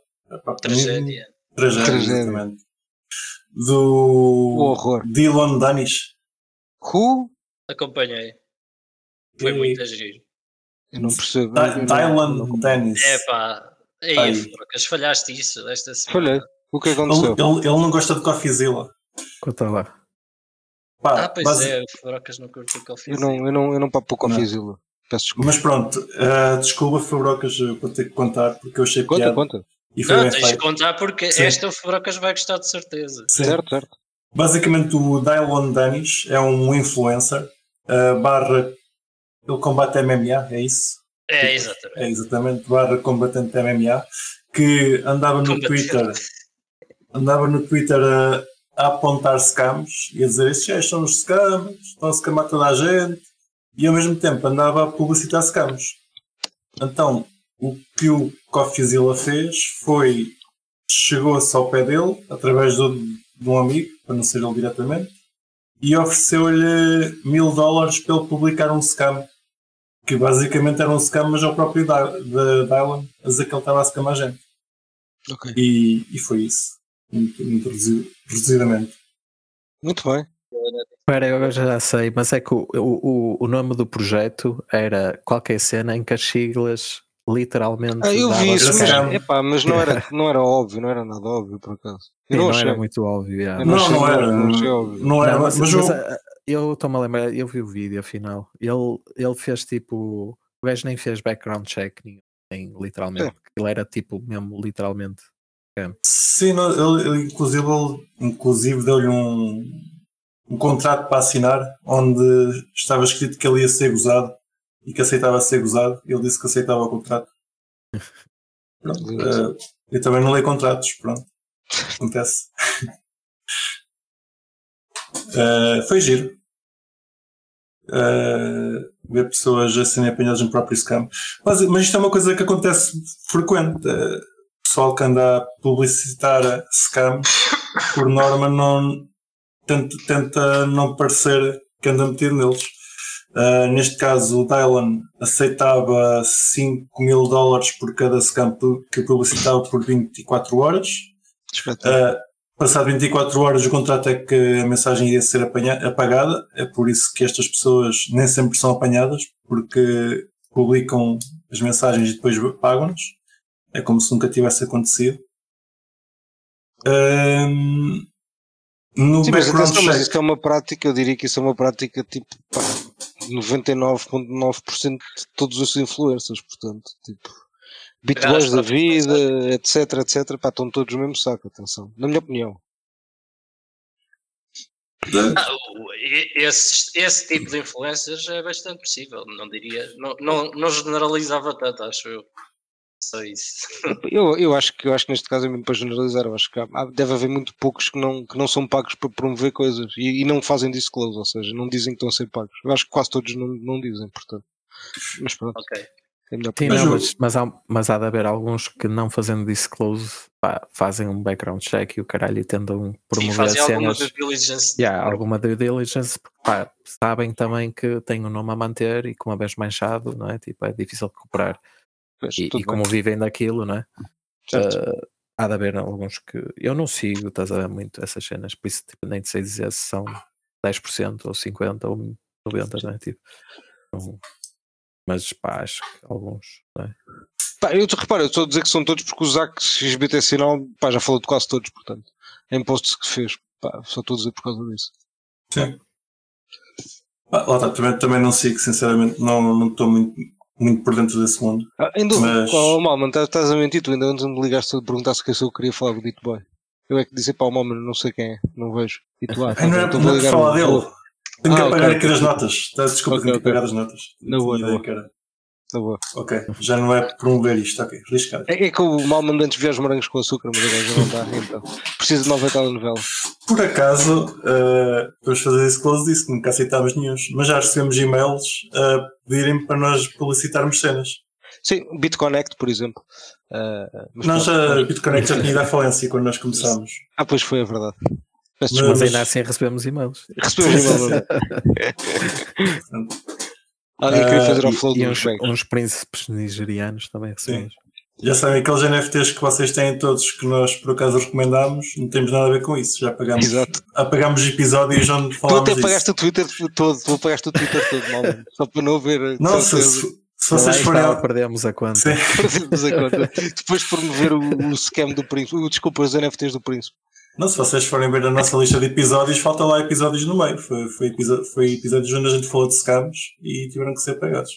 Tragédia. tragédia, Tragédia. exatamente, O do horror. Dylan Danish. Who? Acompanhei. Foi E- muito giro. Eu não percebo. Dylan Dennis. É pá. Aí, Ai. Frocas, falhaste isso esta semana. Falhei. O que Ele, aconteceu? ele, ele não gosta de CoffeeZilla. Conta lá. Pá, Ah, pois basi- é, o Frocas não curte o ele Eu não, eu não, eu não papo com a Não. Fizila. Peço desculpa. Mas pronto, uh, desculpa, Fabrocas, eu vou ter que contar porque eu achei Conta, piada conta. e foi Não, tens de contar porque Sim. esta o Frocas vai gostar de certeza. Sim. Certo, certo. Basicamente, o Dylan Danish é um influencer, uh, barra, ele combate MMA, é isso? É, exatamente. É exatamente, barra combatente MMA, que andava no Combatente. Twitter, andava no Twitter a, a apontar scams e a dizer estes gajos são os scams, estão a scamar toda a gente, e ao mesmo tempo andava a publicitar scams. Então, o que o CoffeeZilla fez foi chegou-se ao pé dele, através do- de um amigo, para não ser ele diretamente, e ofereceu-lhe mil dólares para ele publicar um scam que basicamente era um scam, mas ao próprio Dylan a dizer que ele estava a scamar a gente. Ok. E, e foi isso. Muito, muito reduzi- reduzidamente. Muito bem. Espera, eu já sei, mas é que o, o, o- nome do projeto era qualquer cena em que as siglas literalmente. Ah, eu vi isso, mas, epá, mas não, era, não era óbvio, não era nada óbvio, por acaso. Sim, não era muito óbvio. yeah. Não Não, não era. não achei óbvio. Não era, Não, mas, mas, eu- mas, ah, eu estou-me a lembrar, eu vi o vídeo afinal. Ele, ele fez tipo. O gajo nem fez background check, nem, nem literalmente. Sim. Ele era tipo mesmo literalmente. Sim, não, ele, ele, inclusive, ele, inclusive deu-lhe um, um contrato para assinar onde estava escrito que ele ia ser gozado e que aceitava ser gozado. Ele disse que aceitava o contrato. Pronto, eh, eu também não leio contratos, pronto. Acontece. Eh, foi giro. Eh, ver pessoas a serem apanhadas no próprio scam. Mas, mas isto é uma coisa que acontece frequente. Eh, pessoal que anda a publicitar scam, por norma, não tenta, tenta não parecer que anda metido neles. Uh, neste caso, o Dylan aceitava 5 mil dólares por cada scam que publicitava por 24 horas. Uh, passado 24 horas, o contrato é que a mensagem ia ser apagada. É por isso que estas pessoas nem sempre são apanhadas, porque publicam as mensagens e depois pagam-nos. É como se nunca tivesse acontecido. Um, no Sim, mas atenção, mas check- isso é uma prática, eu diria que isso é uma prática tipo pá, 99,9% de todos os influencers, portanto, tipo, bitboys da vida, etc, etc, pá, estão todos no mesmo saco, atenção, na minha opinião. Ah, esse, esse tipo de influencers é bastante possível, não diria, não, não, não generalizava tanto, acho eu. Só isso. Eu, eu, acho que, eu acho que neste caso é mesmo para generalizar, eu acho que há- deve haver muito poucos que não, que não são pagos para promover coisas e, e não fazem disclose, ou seja, não dizem que estão a ser pagos. Eu acho que quase todos não, não dizem, portanto. Mas pronto, Ok. é Sim, não, mas, mas, há, mas há de haver alguns que não fazendo disclose pá, fazem um background check e o caralho e tentam Sim, promover fazem alguma cenas. due diligence. Yeah, alguma due diligence, porque, pá, sabem também que tem um nome a manter e que uma vez manchado, não é? Tipo, é difícil recuperar. Pois, E, e como bem. vivem daquilo, não é? Certo. Uh, há de haver alguns que eu não sigo, estás a ver muito essas cenas, por isso tipo, nem te sei dizer se são 10% ou 50% ou 90%, não é? Tipo, não- mas pá, acho que alguns, não é? Pá, eu te reparo, eu estou a dizer que são todos porque o Zac XBT Sinal pá, já falou de quase todos, portanto, em posts que fez. Pá, só estou a dizer por causa disso. Sim. Ah, lá está, também, também não sigo, sinceramente, não não estou muito, muito por dentro desse mundo. Ah, ainda Mas- oh, Malman, estás, estás a mentir, tu ainda antes me ligaste a perguntar se eu queria falar do Beat Boy. Eu é que disse para o Malman, não sei quem é, não vejo. E tu, ah, Ai, não é então não vou é ligar falar dele. Tenho que Ah, apagar ok, aqui das ok. notas. Tá, Desculpa, Ok, tenho que ok. apagar as notas. Na boa, Tinha na ideia boa. Ok, já não é promover isto, ok, riscado. É, é que o Malman antes via os morangos com açúcar, mas agora já não dá, então. Precisa de nova telenovela. Por acaso, eh, vamos fazer esse close disso, que nunca aceitámos nenhum, mas já recebemos e-mails a pedirem para nós publicitarmos cenas. Sim, BitConnect, por exemplo. Mas Nós pronto. já, BitConnect já tinha ido à falência quando nós começámos. Ah, pois foi, é verdade. Mas-. Mas ainda assim recebemos e-mails. Recebemos e-mail. Alguém queria fazer Ah, offload E dos uns, uns príncipes nigerianos também recebemos. Já sabem aqueles NFTs que vocês têm todos que nós por acaso recomendámos, não temos nada a ver com isso. Já pagámos, Exato. apagámos episódios onde Tu falámos até disso. apagaste o Twitter todo, tu apagaste o Twitter todo, Malman. Só para não haver. Não, se, se, vocês forem. está, perdemos a conta. Sim. Perdemos a conta. Depois de promover o, o scam do príncipe. Desculpa, os NFTs do príncipe. Não, se vocês forem ver a nossa lista de episódios, falta lá episódios no meio. Foi, foi, episo- foi episódios onde a gente falou de scams e tiveram que ser pagados.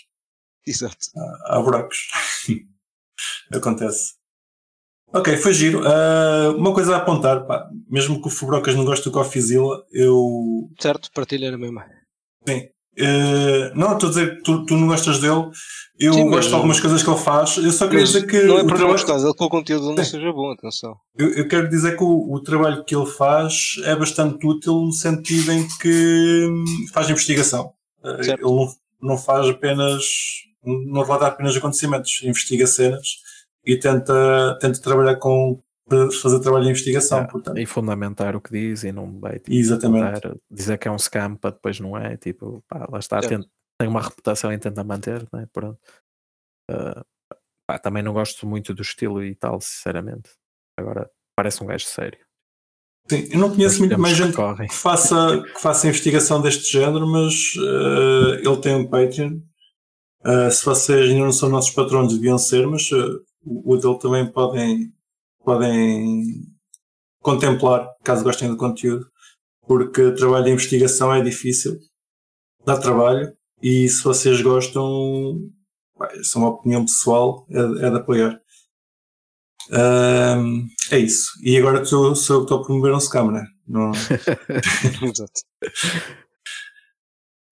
Exato. Há buracos. Acontece. Ok, foi giro. Ah, uma coisa a apontar, pá, mesmo que o Fubrocas não goste do Coffeezilla, eu. Certo? Partilha na mesma. Eh, não, estou a dizer que tu, tu não gostas dele. Eu Sim, gosto de algumas coisas que ele faz. Eu só queria dizer que. não é não trabalho- gostar dele que o conteúdo não seja bom, atenção. Eu, eu quero dizer que o, o trabalho que ele faz é bastante útil no sentido em que hum, faz investigação. Eh, Certo. Ele não, não faz apenas, não relata apenas acontecimentos, investiga cenas e tenta, tenta trabalhar com, para fazer trabalho de investigação. Ah, portanto. E fundamentar o que diz e não vai tipo, Exatamente. tentar dizer que é um scam para depois não é. Tipo, pá, lá está, Certo. tenta- tem uma reputação e tenta manter, né? Pronto. Ah, pá, também não gosto muito do estilo e tal, sinceramente. Agora parece um gajo sério. Sim, eu não conheço muito mais gente que faça, que faça investigação deste género, mas eh, ele tem um Patreon. Eh, se vocês ainda não são nossos patronos, deviam ser, mas o o dele também podem, podem contemplar, caso gostem do conteúdo, porque o trabalho de investigação é difícil, dá trabalho, e se vocês gostam, isso é uma opinião pessoal, é, de- é de apoiar. Ahm, é isso. E agora tu, sou eu que estou a promover um scam, né? Não... Exato.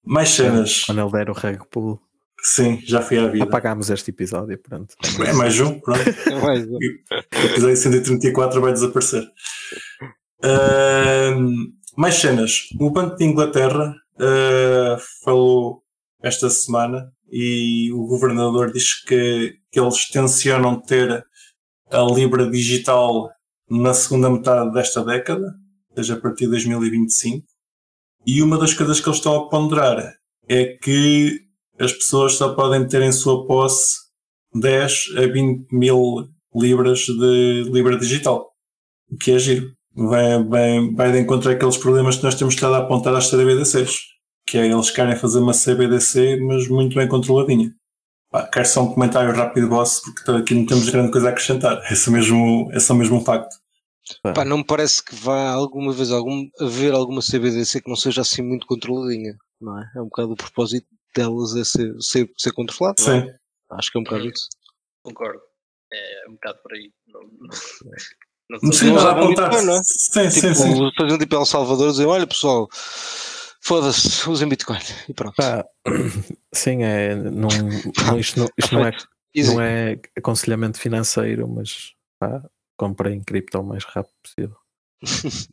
Mais cenas. Quando ele der o reg pull. Sim, já fui à vida. Apagámos este episódio, pronto. É mais um, pronto. Mas, O episódio 134 vai desaparecer. Ahm, mais cenas. O Banco de Inglaterra ah, falou esta semana e o governador diz que, que eles tencionam ter a Libra digital na segunda metade desta década, ou seja, a partir de 2025. E uma das coisas que eles estão a ponderar é que as pessoas só podem ter em sua posse 10 a 20 mil libras de Libra digital. O que é giro. Vai, vai, vai de encontro àqueles problemas que nós temos estado a apontar às CBDCs. Que é eles querem fazer uma CBDC, mas muito bem controladinha. Pá, quero só um comentário rápido, boss, porque aqui não temos grande coisa a acrescentar. É só mesmo, é só mesmo um facto. pá, não me parece que vá alguma vez algum, haver alguma CBDC que não seja assim muito controladinha, não é? É um bocado o propósito delas é ser, ser, ser controlado. não é? Sim. Acho que é um bocado isso. Concordo. É um bocado por aí. Não, não, não Não a usam apontar. Bitcoin, não é? Sim, sim, Tipo, sim. fazer um tipo El Salvador e dizer, olha pessoal, foda-se, usem Bitcoin. E pronto. Pá, sim, é. Não, não- isto não, isto não é, não é aconselhamento financeiro, mas pá, comprem cripto o mais rápido possível.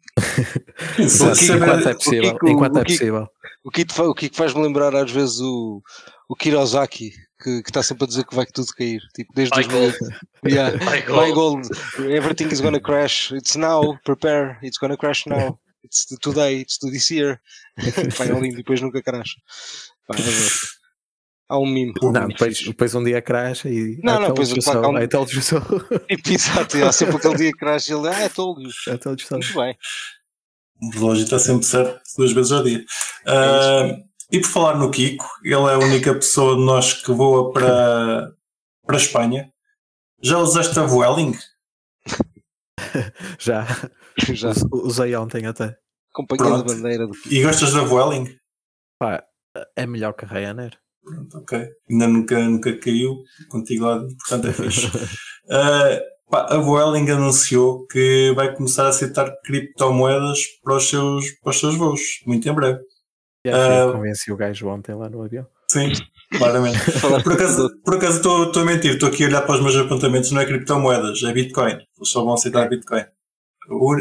Sim, enquanto é possível. Enquanto é possível. O que, o que faz-me lembrar às vezes o, o Kirosaki, que está sempre a dizer que vai tudo cair. Tipo, desde Vai 2000. Yeah. Vai Buy gold. gold. Everything is gonna crash. It's now. Prepare. It's gonna crash now. It's the today. It's the this year. É lindo. Depois nunca crash. Pá, é verdade. Há um meme. Não, depois, depois um dia crash e. Não, I não, told pois, you claro há so, um- I told you so. Tipo, exato. Há sempre aquele dia que crash e ele. Ah, é. I told you so. Muito bem. O relógio está sempre certo duas vezes ao dia. Ah, e por falar no Kiko, ele é a única pessoa de nós que voa para, para a Espanha. Já usaste a Vueling? Já. Já. Us- Usei ontem até. Companhia de bandeira do E gostas da Vueling? Pá, é melhor que a Ryanair. Pronto, ok. Ainda nunca, nunca caiu contigo lá, portanto é fixe. Pá, a Vueling anunciou que vai começar a aceitar criptomoedas para os seus, para os seus voos, muito em breve. Yeah, Ah, convenci o gajo ontem lá no avião. Sim, claramente. Por acaso por acaso estou estou a mentir, estou aqui a olhar para os meus apontamentos, não é criptomoedas, é Bitcoin. Eles só vão aceitar Bitcoin.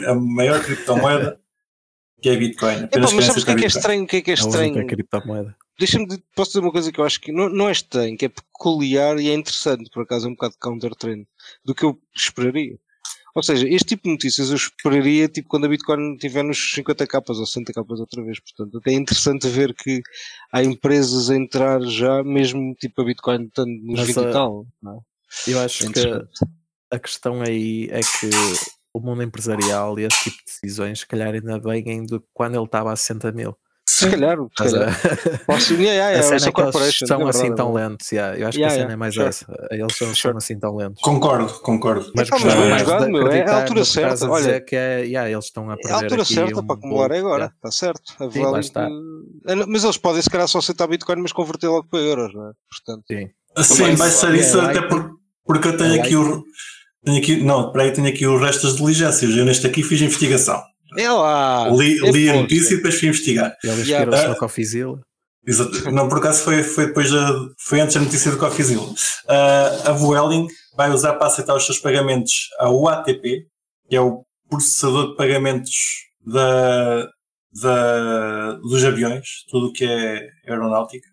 A maior criptomoeda que é Bitcoin. Epá, mas sabes o que é que é estranho? O que é que é É estranho? única criptomoeda. Deixa-me posso dizer uma coisa que eu acho que não, não é estranho, que é peculiar e é interessante, por acaso é um bocado counter-trend, do que eu esperaria. Ou seja, este tipo de notícias eu esperaria tipo quando a Bitcoin estiver nos 50 capas ou 60 capas outra vez. Portanto, até é interessante ver que há empresas a entrar já, mesmo tipo a Bitcoin estando nos Mas, 20 e ah, tal. não é? Eu É acho que interessante. a questão aí é que o mundo empresarial e esse tipo de decisões, se calhar, ainda vêm do que quando ele estava a 60 mil. Se calhar, se calhar. Posso, yeah, yeah, a cena é que eles são é verdade, assim é tão lentos. yeah. Eu acho Yeah, que a cena yeah, é mais sure. essa. Eles são, Sure. são assim tão lentos. Concordo, concordo. Mas bem jogado, meu, é a altura certa, a olha. que é, yeah, eles estão a É a perder altura aqui certa um para acumular pouco, agora, yeah. está certo. A Sim, lá está. eh, Mas eles podem se calhar só aceitar Bitcoin, mas converter logo para euros, não é? Portanto, Assim, Mas- vai ser é, isso até por- porque eu tenho é aqui o. Tenho aqui, não, peraí, tenho aqui o resto das diligências. Eu neste aqui fiz investigação. é lá! li é li a notícia e depois fui investigar. Eles Yeah. Ah. Exato. Não, por acaso foi, foi depois da, foi antes da notícia do Coffeezilla. Uh, a Vueling vai usar para aceitar os seus pagamentos a UATP, que é o processador de pagamentos da, da, dos aviões, tudo o que é aeronáutica.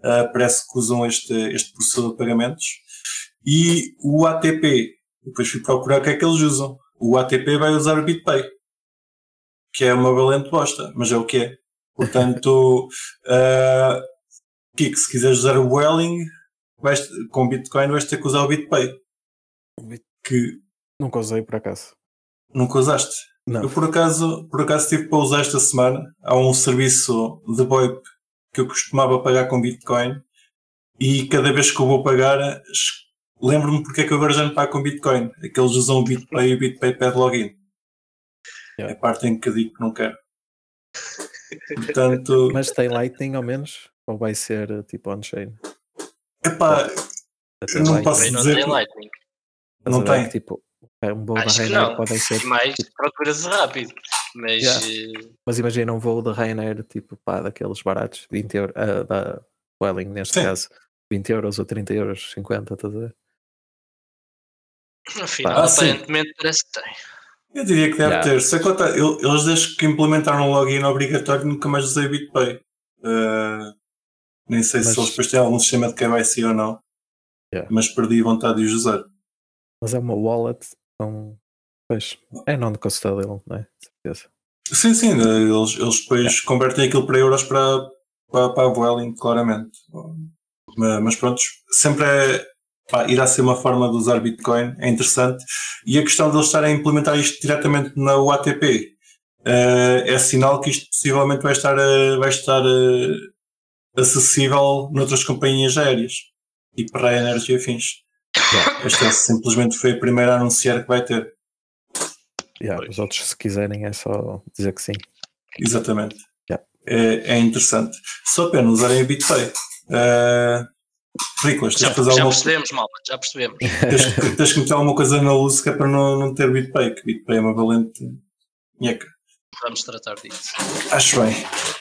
Uh, parece que usam este, este processador de pagamentos. E o ATP, depois fui procurar o que é que eles usam. O ATP vai usar o BitPay, que é uma valente bosta, mas é o que é. Portanto, uh, Kiko, se quiseres usar o Welling, vais, com Bitcoin vais ter que usar o BitPay, que Nunca usei por acaso. nunca usaste. Não. Eu por acaso, por acaso tive para usar esta semana. Há um serviço de VoIP que eu costumava pagar com Bitcoin e cada vez que eu vou pagar lembro-me porque é que eu agora já não pago com Bitcoin. É que eles usam o BitPay e o BitPay pede login. É Yeah. a parte em que eu digo que não quero. Portanto, Mas tem Lightning ao menos? Ou vai ser eh, tipo on-chain? epá, Até eu não Lightning. posso Também não dizer tem Lightning. Não tem. que, Tipo, é um voo da Acho Ryanair não. podem ser. Mais procura-se rápido. Mas Yeah. eh, Mas imagina um voo da Ryanair, tipo, pá, daqueles baratos, 20 euros, ah, da Welling neste Sim. caso, 20 euros ou 30 euros, 50, estás a ver? Afinal, Ah, sim. aparentemente parece que tem. Eu diria que deve Yeah. ter. Se eu- eles desde que implementaram o login obrigatório nunca mais usei BitPay. Uh, nem sei Mas- se eles depois têm algum sistema de KYC ou não. Yeah. Mas perdi a vontade de os usar. Mas é uma wallet, então. Pois, é non-custodial, não é? Certeza. Sim, sim, eles, eles depois convertem aquilo para euros para, para, para a Vueling, claramente. Mas, mas pronto, sempre é, pá, irá ser uma forma de usar Bitcoin, é interessante. E a questão de eles estarem a implementar isto diretamente na UATP eh, é sinal que isto possivelmente vai estar, eh, vai estar eh, acessível noutras companhias aéreas e para a energia fins. Esta simplesmente foi a primeira a anunciar que vai ter. Yeah, os outros, se quiserem, é só dizer que sim. Exatamente. Yeah. É, é interessante. Só pena usarem o BitPay. Uh, Nicolas, tens Já, já alguma percebemos, malta, já percebemos. tens, que- tens que meter alguma coisa na luz que é para não, não ter BitPay, que BitPay é uma valente nheca. Vamos tratar disso. Acho bem.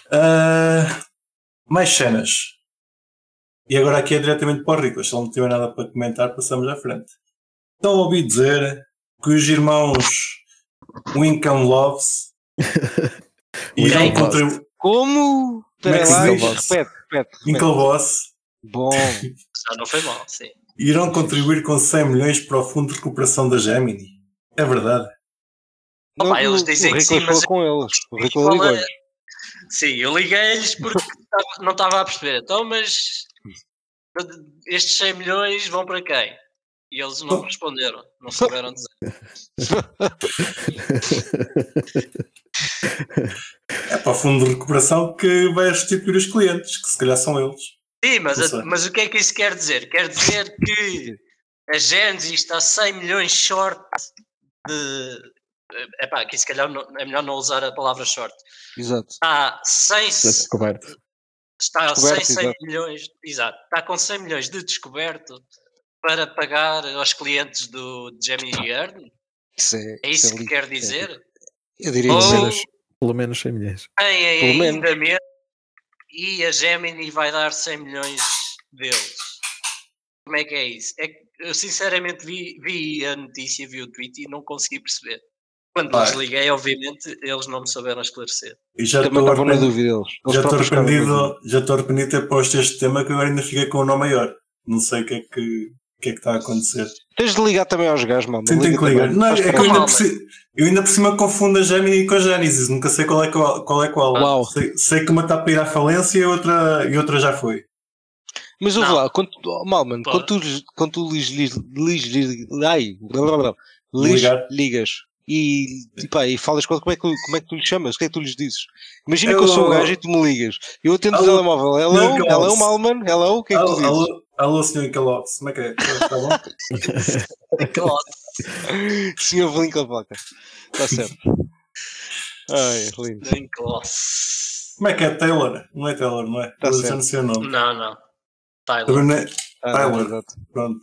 Uh, mais cenas. E agora aqui é diretamente para o Nicolas. Se ele não tiver nada para comentar, passamos à frente. Estão a ouvir dizer que os irmãos Wincom Loves irão contribuir. Como? Como é Espera que se lá, diz? repete, repete. repete. Winklevoss Bom, Já não foi mal, sim. irão contribuir com 100 milhões para o fundo de recuperação da Gemini. É verdade. Opa, Não, eles o- dizem o que sim, mas- com eles. O Rico ligou é- Sim, eu liguei-lhes porque não estava a perceber. Então, mas estes 100 milhões vão para quem? E eles não responderam, não souberam dizer. É para o fundo de recuperação que vai restituir os clientes, que se calhar são eles. Sim, mas, a- mas o que é que isso quer dizer? Quer dizer que a Genesis está 100 milhões short de. Epá, aqui se calhar não- é melhor não usar a palavra short. Exato. Está 100, Descoberto. está Descoberto, 100, 100 exato. milhões, exato, está com 100 milhões de descoberto para pagar aos clientes do Gemini Earn? Isso é, É isso que lindo. quer dizer? Eu diria Ou que. Pelo menos 100 milhões. menos. ainda menos e a Gemini vai dar 100 milhões deles. Como é que é isso? É que eu sinceramente vi, vi a notícia, vi o tweet e não consegui perceber. Quando Vai. desliguei, obviamente, eles não me souberam esclarecer. E já Também estou na arrependido, dúvida eles. Eles já estou arrependido, já estou arrependido de ter posto este tema que agora ainda fiquei com o nó maior. Não sei o que é que, que, é que está a acontecer. Tens de ligar também aos gajos, mano. Sim, tenho que ligar. Não, é que eu ainda, ci- eu ainda por cima confundo a Gemini com a Genesis. Nunca sei qual é qual. qual, é qual. Uau. Sei, sei que uma está para ir à falência e outra, e outra já foi. Mas ouve lá, quando, oh, Malman, Pô. quando tu, lhes- quando tu lhes, lhes, lhes, lhes, ai, blá, blá, blá, lhes ligas e, e, pá, e falas com como é, que, como é que tu lhes chamas? O que é que tu lhes dizes? Imagina Eu- que eu sou um gajo e tu me ligas. Eu atendo o Alô, telemóvel. Hello, Nicholas. hello, Malman, hello, o que é que tu dizes? Alô, senhor Calotes, como é que é? Está bom? Classe, Senhor. Está certo. Ai, lindo. classe. Como é que é? Taylor? Não é Taylor, não é? Tá eu certo. não sei o nome. Não, não. Tyler. Não é- Ah, Tyler. exato. Pronto.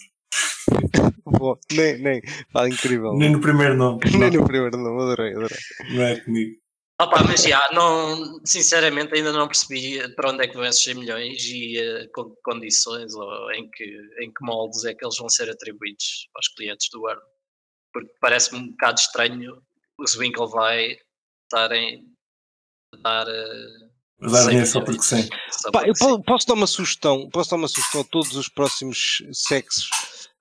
Bom, nem, nem. Pá, incrível. Nem no primeiro nome. Nem Não, no primeiro, não. Adorei, adorei. não é comigo. Opa, mas já, não, sinceramente ainda não percebi para onde é que vão esses 100 milhões e eh, com que condições ou em que, em que moldes é que eles vão ser atribuídos aos clientes do Earn. Porque parece-me um bocado estranho os Winklevi estarem a dar. eh, Mas dar 100 dinheiro só porque sim. Só Pá, eu posso dar uma sugestão, posso dar uma sugestão a todos os próximos sexos,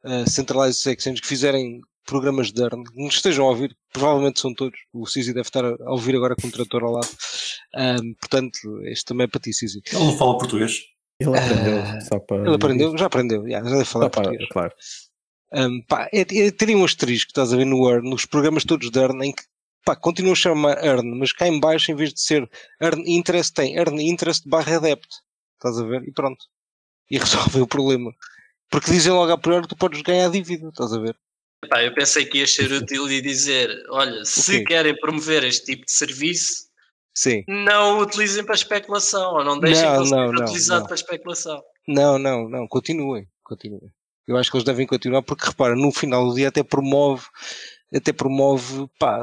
uh, centralized sex engines que fizerem programas de ERN, que nos estejam a ouvir, provavelmente são todos, o Sisi deve estar a a ouvir agora com o trator ao lado, Ahm, portanto, este também é para ti, Sisi. Ele não fala português. Ele aprendeu, Ah, só para. Ele aprendeu, já aprendeu, já, já deve falar para, português. claro. Um, pá, é, é terem um asterisco, estás a ver no Earn, nos programas todos de Earn, em que pá, continua a chamar Earn, mas cá em baixo, em vez de ser Earn Interest, tem Earn Interest barra Adept. Estás a ver? E pronto. E resolve o problema. Porque dizem logo à priori que tu podes ganhar dívida, estás a ver? Epá, eu pensei que ia ser útil e dizer: olha, se querem promover este tipo de serviço, Sim. não o utilizem para especulação ou não deixem Não, que ele seja utilizado não. para especulação. Não, não, não, continuem, continuem. Eu acho que eles devem continuar porque repara, no final do dia até promove, até promove, pá,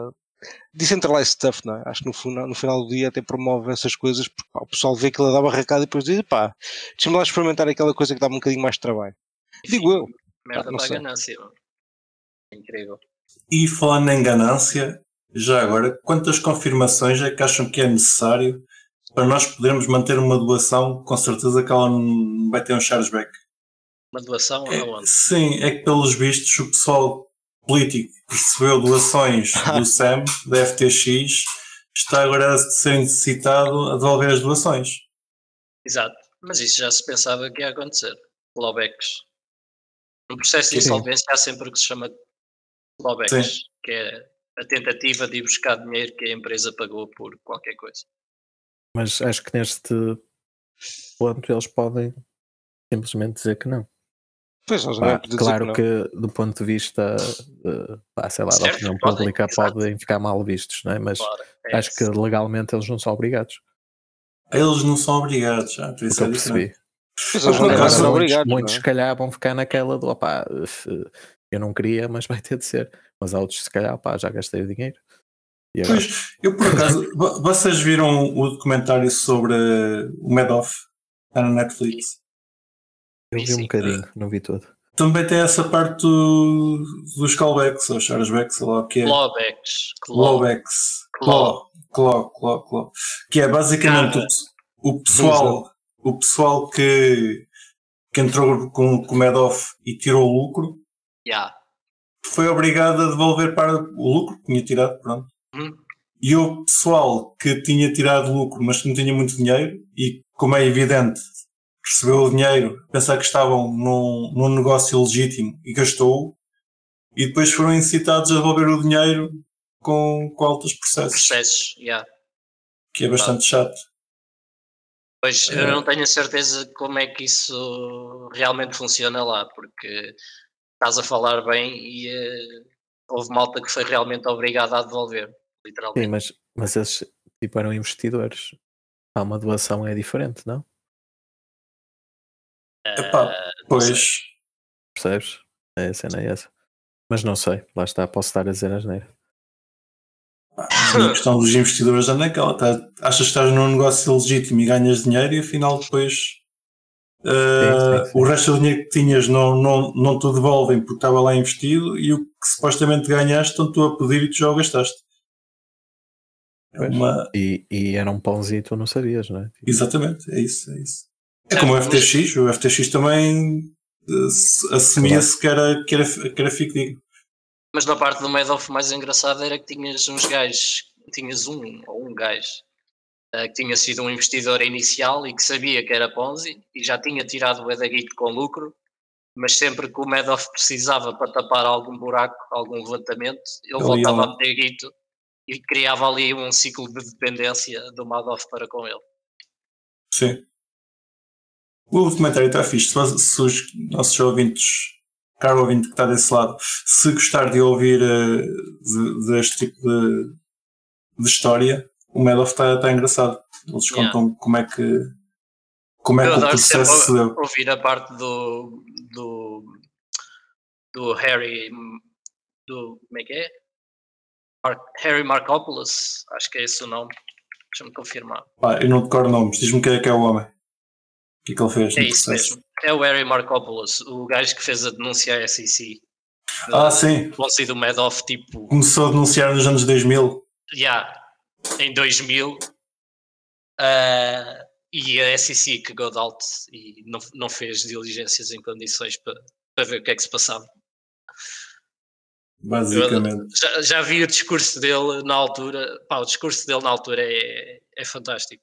decentralized stuff, não é? Acho que no final, no final do dia até promove essas coisas, porque pá, o pessoal vê que ele dá barracada e depois diz, pá, deixa-me lá experimentar aquela coisa que dá um bocadinho mais de trabalho. Digo eu. Merda para a ganância. Mano. Incrível. E falando em ganância, já agora, quantas confirmações é que acham que é necessário para nós podermos manter uma doação? Com certeza que ela não vai ter um chargeback. Uma doação É, aonde? sim, é que pelos vistos o pessoal político que recebeu doações do SEM, da FTX, está agora a ser necessitado a devolver as doações. Exato. Mas isso já se pensava que ia acontecer. Clawbacks. No processo de insolvência há sempre o que se chama clawbacks, que é a tentativa de ir buscar dinheiro que a empresa pagou por qualquer coisa. Mas acho que neste ponto eles podem simplesmente dizer que não. Pois, nós Pá, não podemos dizer claro não. que, do ponto de vista, eh, pá, sei lá, da Certo, opinião podem, pública, podem ficar mal vistos, não é? mas Claro. é acho que isso. legalmente eles não são obrigados. Eles não são obrigados, já, por isso que eu é percebi. Pois, eles não são muitos, obrigados, muitos não é? se calhar vão ficar naquela do opá, eh, eu não queria, mas vai ter de ser. Mas há outros se calhar, pá, já gastei o dinheiro. E agora? Pois, eu por acaso, vo- vocês viram o documentário sobre o Madoff? Está na Netflix. eu vi um bocadinho, não vi tudo. Também tem essa parte do- dos callbacks, ou chargebacks, sei lá o que é. Clawbacks. Claw. Clawbacks. Claw. Claw, claw, claw. Que é basicamente o, o pessoal, o pessoal que, que entrou com, com o Madoff e tirou o lucro, Yeah. foi obrigado a devolver para o lucro que tinha tirado, pronto. Uhum. E o pessoal que tinha tirado lucro, mas que não tinha muito dinheiro, e como é evidente, recebeu o dinheiro, pensar que estavam num, num negócio legítimo e gastou, e depois foram incitados a devolver o dinheiro com, com altos processos, Processos. Yeah. que é bastante chato. Pois É. eu não tenho a certeza como é que isso realmente funciona lá, porque estás a falar bem e eh, houve malta que foi realmente obrigada a devolver, Sim, literalmente. mas, mas esses tipo eram investidores. Há uma doação é diferente, não? Epá, Eh. Pois, Percebes? É, a cena é essa. Mas não sei, lá está, posso estar a dizer as neiras. a questão dos investidores anda naquela. Tá, achas que estás num negócio legítimo e ganhas dinheiro e afinal depois uh, sim, sim. o resto do dinheiro que tinhas não, não, não te devolvem porque estava lá investido e o que supostamente ganhaste estão-te a pedir e tu já o gastaste. É uma... E, e era um pãozinho e tu não sabias, não é? Tipo, Exatamente, é isso, é isso. É como o FTX, o FTX também se- assumia-se que era, que era, que era. Mas na parte do Madoff mais engraçado era que tinhas uns gajos, tinhas um ou um gajo eh, que tinha sido um investidor inicial e que sabia que era Ponzi e já tinha tirado o Edaguito com lucro, mas sempre que o Madoff precisava para tapar algum buraco, algum levantamento, ele voltava a meter guito e criava ali um ciclo de dependência do Madoff para com ele. Sim. O documentário está fixe. Se, se os nossos ouvintes, caro ouvinte que está desse lado, se gostar de ouvir eh, de- deste tipo de, de história, o Madoff está, está engraçado. Eles Yeah. contam como é que como é Eu que o processo se deu. ouvir a parte do, do, do Harry, do, como é que é? Harry Markopoulos, acho que é esse o nome, deixa-me confirmar. Pá, eu não decoro nomes. Diz-me quem é que é o homem. O que é que ele fez É isso processo? mesmo, é o Harry Markopoulos, o gajo que fez a denúncia à SEC. Ah, sim. Vão ser do Madoff, tipo, Começou a denunciar nos anos 2000. já, em 2000, ah, e a SEC cagou de alto e não, não fez diligências em condições para, para ver o que é que se passava. Basicamente. Já, já vi o discurso dele na altura. Pá, o discurso dele na altura é, é fantástico,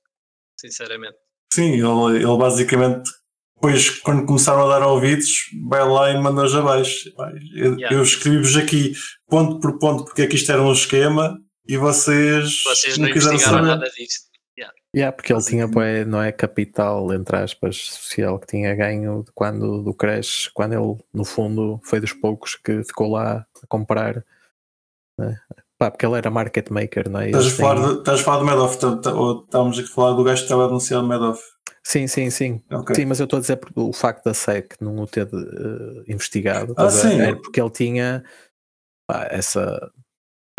sinceramente. Sim, ele, ele basicamente, depois, quando começaram a dar ouvidos, vai lá e manda-os abaixo. Eu, Yeah. eu escrevi-vos aqui, ponto por ponto, porque é que isto era um esquema e vocês, Vocês não, não quiseram saber. nada disto. Yeah, porque ele tinha, não é capital, entre aspas, social que tinha ganho quando do crash, quando ele, no fundo, foi dos poucos que ficou lá a comprar. né? Pá, porque ele era market maker, não é? Estás a, falar de, estás a falar do Madoff, tá- tá- ou estávamos aqui a falar do gajo que estava anunciado Madoff. Sim, sim, sim. Ok. Sim, mas eu estou a dizer porque o facto da SEC não o ter eh, investigado Ah, sim. era porque ele tinha pá, essa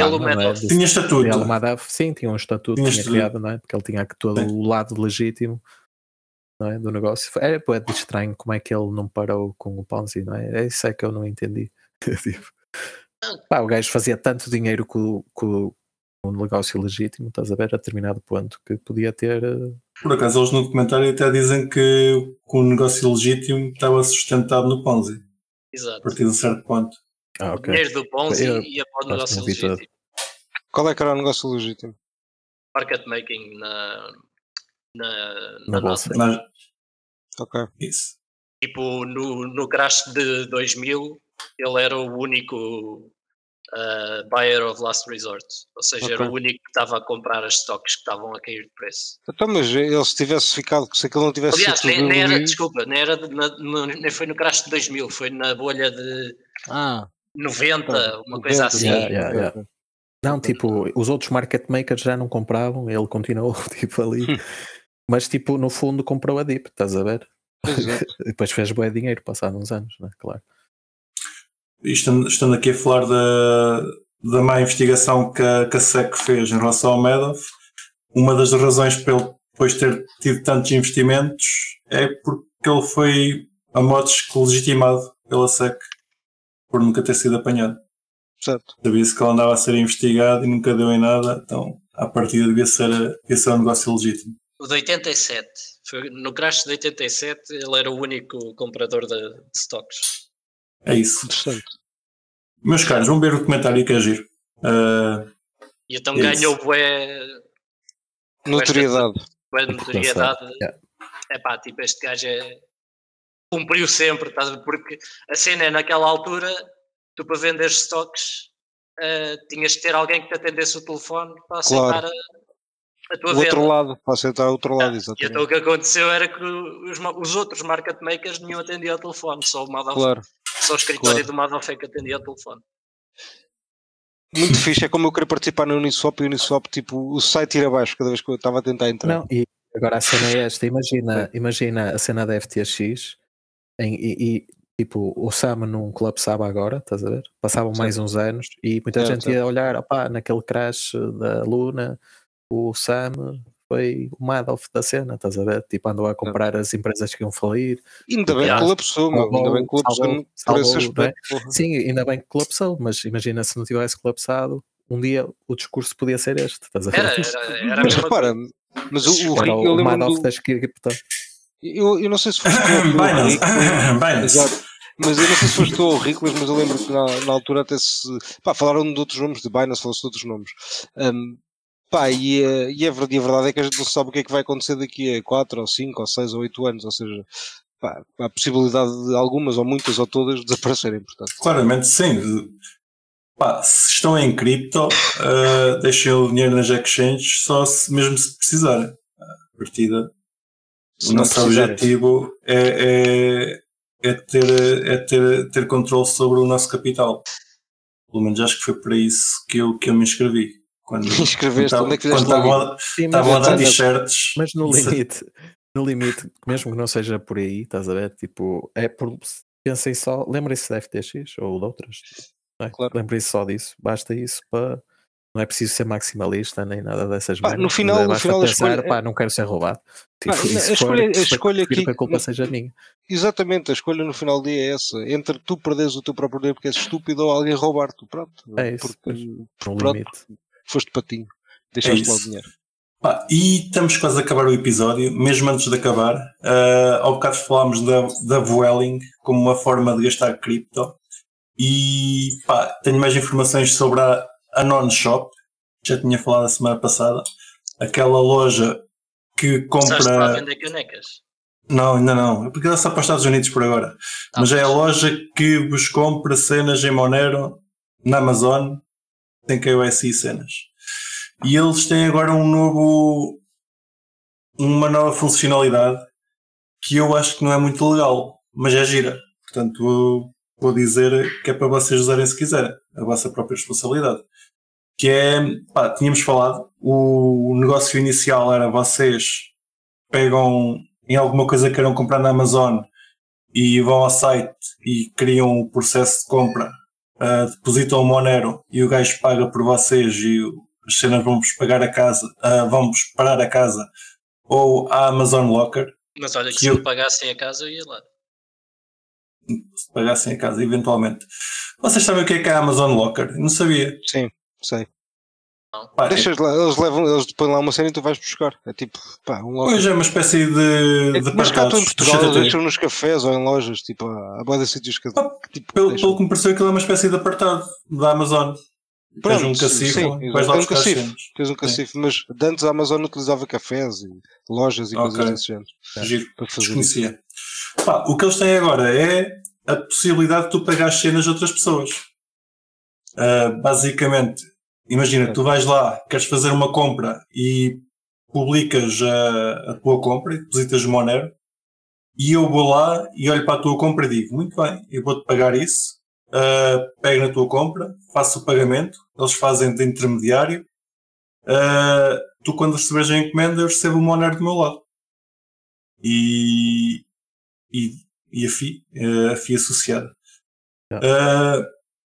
Ah, Ele, é Tinha estatuto. Ele Madoff, sim, tinha um estatuto, Tinha tinha estatuto. criado, não é? Porque ele tinha todo Sim. o lado legítimo não é? do negócio. É, pô, é de estranho como é que ele não parou com o Ponzi, não é? É isso é que eu não entendi. Tipo, pá, o gajo fazia tanto dinheiro com, com, com o negócio legítimo, estás a ver, a determinado ponto, que podia ter. eh, Por acaso, eles no documentário até dizem que o negócio legítimo estava sustentado no Ponzi, a Exato. partir de um certo ponto. Ah, O ok. dinheiro do Ponzi Eu- ia para o negócio legítimo. Qual é que era o negócio legítimo? Market making na, na, Na na bolsa. Mas, Ok. isso. Tipo, no, no crash de 2000, ele era o único uh, buyer of last resort. Ou seja, era Ok. o único que estava a comprar as stocks que estavam a cair de preço. Então, mas ele se tivesse ficado, se aquilo não tivesse Aliás, nem, nem era, desculpa, nem, era de- na- no- nem foi no crash de 2000, foi na bolha de Ah, 90, uma coisa 90, assim. yeah, yeah, yeah. Não, tipo, os outros market makers já não compravam, ele continuou tipo ali. Mas tipo, no fundo comprou a Deep, estás a ver? Exato. E depois fez bom dinheiro passado uns anos, né? claro. E estando, estando aqui a falar da, da má investigação que a, que a SEC fez em relação ao Madoff, uma das razões para ele depois ter tido tantos investimentos é porque ele foi a modos que legitimado pela SEC por nunca ter sido apanhado. Certo. Sabia-se que ele andava a ser investigado e nunca deu em nada, então à partida devia ser, devia ser um negócio legítimo. O de 87, foi, no crash de 87, ele era o único comprador de, de stocks. É isso. Interessante. Meus caros, vamos ver o comentário que é giro. Ah, E então Isso. ganhou bué, Notoriedade. bué notoriedade. É pá, tipo, este gajo é... cumpriu sempre, estás a ver? porque a cena é naquela altura, tu para vender stocks eh, tinhas de ter alguém que te atendesse o telefone para aceitar Claro. a, a tua O venda. outro lado, para aceitar o outro lado, E então exatamente. o que aconteceu era que os, os outros market makers nenhum atendia ao telefone, só o Madoff, Claro. só o escritório claro. do Madoff é que atendia ao telefone. Muito fixe. É como eu queria participar no Uniswap e o Uniswap, tipo, o site ir abaixo cada vez que eu estava a tentar entrar. Não, e agora a cena é esta: imagina, imagina a cena da FTX em, e, e, tipo o Sam não colapsava agora, estás a ver? Passavam mais uns anos e muita Certo, gente ia olhar, opá, naquele crash da Luna, o Sam foi o Madoff da cena, estás a ver? Tipo, andou a comprar as empresas que iam falir. Ainda bem que Yeah. colapsou, meu. Ainda bem que colapsou por esse é? Sim, ainda bem que colapsou, mas imagina se não tivesse colapsado, um dia o discurso podia ser este, estás a ver? Era, era, era Mas repara, mas o, o o lembro Madoff do, das cripto. Eu, eu não sei se foste Binance. Binance. Exato. Mas eu não sei se foste tu ou o Riclas, mas eu lembro que na, na altura até se. Pá, falaram de outros nomes, de Binance, falou-se de outros nomes. Um, pá, e, eh, e, a, verdade, e a verdade é que a gente não sabe o que é que vai acontecer daqui a 4 ou 5 ou 6 ou 8 anos, ou seja, pá, há a possibilidade de algumas ou muitas ou todas desaparecerem, portanto. Claramente sim. Pá, se estão em cripto, ah, deixem o dinheiro nas exchanges só se, mesmo se precisarem. A partida, o nosso objetivo é, é, é, ter, é ter, ter controle sobre o nosso capital. Pelo menos acho que foi para isso que eu, que eu me inscrevi. Quando, Inscreveste, quando onde é que quando estavam a- Sim, dar mas- t-shirts. Mas no Isso- limite, no limite, mesmo que não seja por aí, estás a ver? Tipo, é por. Pensem só, lembrem-se da FTX ou de outras. é? Claro. Lembrem-se só disso, basta isso para. Não é preciso ser maximalista nem nada dessas Pá, no final- é no final pensar, escolha- pá, não quero ser roubado. Pá, Tipo, a for, escolha- a prefiro escolha que aqui- a culpa seja minha. Exatamente, a escolha no final do dia é essa. Entre tu perderes o teu próprio dinheiro porque és estúpido ou alguém roubar-te. Pronto. É isso, Porque. No Pronto. limite. foste patinho. Deixaste lá o dinheiro. Pá, e estamos quase a acabar o episódio, mesmo antes de acabar. ah, ao bocado falámos da, da Vueling como uma forma de gastar cripto. E pá, tenho mais informações sobre a, a Non-Shop, já tinha falado a semana passada. Aquela loja que compra. vender canecas. Não, ainda não, porque ela está para os Estados Unidos por agora. Ah, Mas é a loja que vos compra cenas em Monero na Amazon, tem KYC e cenas. E eles têm agora um novo, uma nova funcionalidade que eu acho que não é muito legal, mas é gira. Portanto, vou dizer que é para vocês usarem se quiserem, a vossa própria responsabilidade. Que é, pá, tínhamos falado, o negócio inicial era vocês pegam em alguma coisa que queiram comprar na Amazon e vão ao site e criam o processo de compra uh, depositam o Monero e o gajo paga por vocês e as cenas vão-vos pagar a casa, uh, vão-vos parar a casa, ou a Amazon Locker, Mas olha que Que se eu- pagassem a casa eu ia lá. se pagassem a casa eventualmente. Vocês sabem o que é que é a Amazon Locker? Eu não sabia. Sim, sei. Pá, é- Deixas lá, eles levam, eles põem lá uma cena e tu vais buscar. É tipo, pá, um local. Hoje é uma espécie de, de Mas cá em Portugal, eles deixam nos cafés ou em lojas, tipo, há boa de sítios que, Ah, tipo, Pelo, pelo que me pareceu, aquilo é uma espécie de apartado da Amazon. Tens Pronto, um cacifo, sim, vais lá é um cacifo. Tens um cacifo, mas de antes a Amazon utilizava cafés e lojas e coisas Ok. desse género Giro, para fazer desconhecia. Pá, o que eles têm agora é a possibilidade de tu pagar as cenas de outras pessoas. Ah, basicamente, imagina, tu vais lá, queres fazer uma compra e publicas a, a tua compra e depositas o Monero e eu vou lá e olho para a tua compra e digo, muito bem, eu vou-te pagar isso, ah, pego na tua compra, faço o pagamento, eles fazem de intermediário, ah, tu quando receberes a encomenda eu recebo o Monero do meu lado. E, e, e a FI, a FI associada. Ah,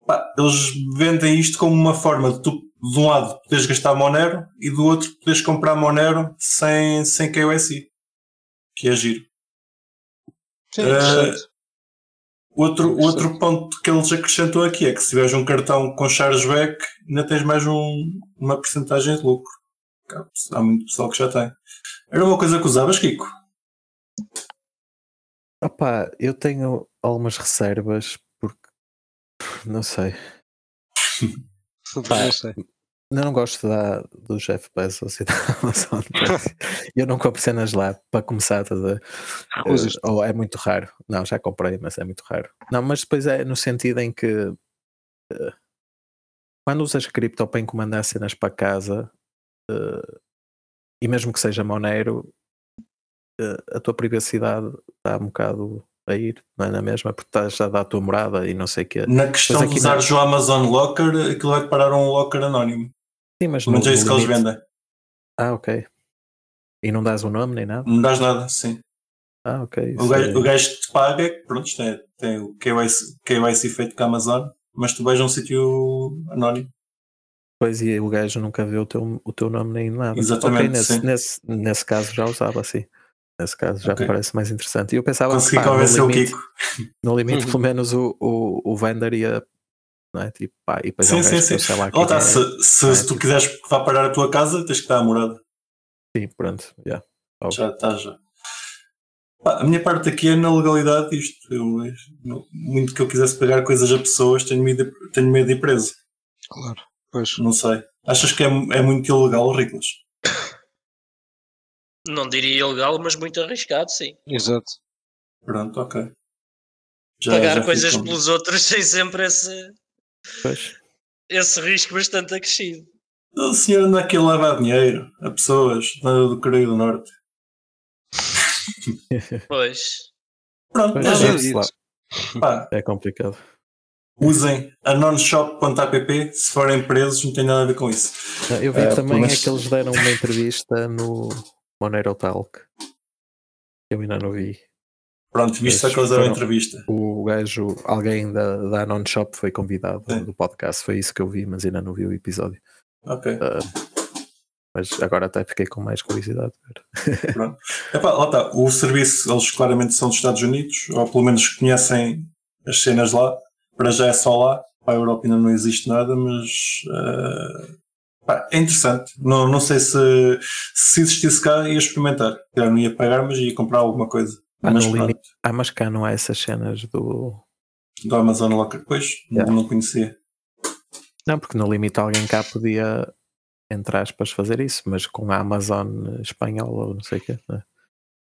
pá, eles vendem isto como uma forma de tu, de um lado, poderes gastar Monero e do outro, poderes comprar Monero sem, sem KYC. Que é giro. Sim, interessante. Outro, outro ponto que eles acrescentam aqui é que se tiveres um cartão com chargeback, ainda tens mais um, uma porcentagem de lucro. Há muito pessoal que já tem. Era uma coisa que usavas, Kiko? Opá, eu tenho algumas reservas não sei. Não sei. Eu não gosto da, do Jeff Bezos e da Amazon. eu não compro cenas lá para começar a ver. Recusas. Ou é muito raro. Não, já comprei, mas é muito raro. Não, mas depois é no sentido em que eh, quando usas cripto para encomendar cenas para casa eh, e mesmo que seja Monero, eh, a tua privacidade está um bocado a ir, não é na mesma, porque estás a dar a tua morada e não sei o quê. Na questão de aqui não. o Amazon Locker, aquilo vai parar a um locker anónimo. Sim, mas Pelo menos no é isso que eles vendem. Ah, ok. E não dás o nome nem nada? Não dás nada, sim. Ah, ok. O gajo, é- o gajo que te paga, é pronto, tem, tem o KYC, KYC feito com a Amazon, mas tu vais a um sítio anónimo. Pois e o gajo nunca viu o teu, o teu nome nem nada. Exatamente, Ok, nesse, nesse, nesse caso já usava assim. Nesse caso já Ok. me parece mais interessante. E eu pensava que Consegui pá, no convencer o limite, Kiko. no limite pelo menos o, o, o vender ia. Não é? Tipo, pá, e depois Sim, um sim, sim. eu sei lá está, é. se, se, é? se tu Tipo- quiseres que vá parar a tua casa, tens que dar a morada. Sim, pronto. yeah. Já está, já. Pá, a minha parte aqui é na legalidade disto. Eu, muito que eu quisesse pagar coisas a pessoas, tenho medo de, tenho medo de ir preso. Claro. Pois. Não sei. Achas que é, é muito ilegal, Riclas? Não diria ilegal, mas muito arriscado, sim. Exato. Pronto, ok. Já- Pagar já coisas fico- pelos outros sem sempre esse, Pois. esse risco bastante acrescido. O senhor anda aqui a lavar dinheiro a pessoas do Coreia do Norte. Pois. Pronto, Pois, é, é isso. Pá, é complicado. usem a nonshop.app se forem presos, não tem nada a ver com isso. Eu vi Eh, também mas- é que eles deram uma entrevista no Monero Talk. Eu ainda não vi. Pronto, deram a foram- entrevista. O gajo, alguém da, da Non-Shop foi convidado Sim. do podcast. Foi isso que eu vi, mas ainda não vi o episódio. Ok, Ah, mas agora até fiquei com mais curiosidade. pronto. Epá, lá está. O serviço, eles claramente são dos Estados Unidos, ou pelo menos conhecem as cenas lá. Para já é só lá. Para a Europa ainda não existe nada, mas eh, pá, é interessante. Não, não sei se, se existisse cá, ia experimentar. Eu não ia pagar, mas ia comprar alguma coisa. Ah, mas limite- Ah, mas cá não há essas cenas do. do Amazon Locker. Pois, Yeah. não conhecia. Não, porque no limite alguém cá podia, entre aspas, fazer isso, mas com a Amazon espanhola ou não sei o quê. né?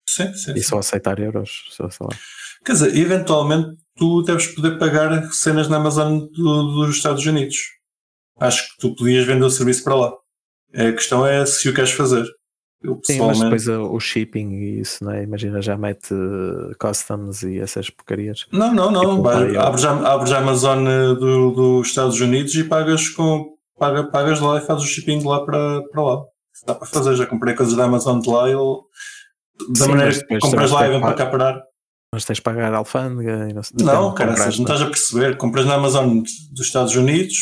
Sim, sim. E só aceitar euros. Só, sei lá. Quer dizer, eventualmente tu deves poder pagar cenas na Amazon do- dos Estados Unidos. Acho que tu podias vender o serviço para lá. A questão é se o queres fazer. Eu Sim, mas depois uh, o shipping e isso, né? imagina, já mete uh, customs e essas porcarias. Não, não, não. Tipo, vai, abres, a, abres a Amazon do- dos Estados Unidos e pagas com. Paga, pagas lá e fazes o shipping de lá para, para lá. Isso dá para fazer. Já comprei coisas da Amazon de lá e ele- da Sim, maneira que compras lá e é vem para cá parar. Mas tens de pagar a alfândega e não sei Não, depende, cara, não estás a perceber. Compras na Amazon dos Estados Unidos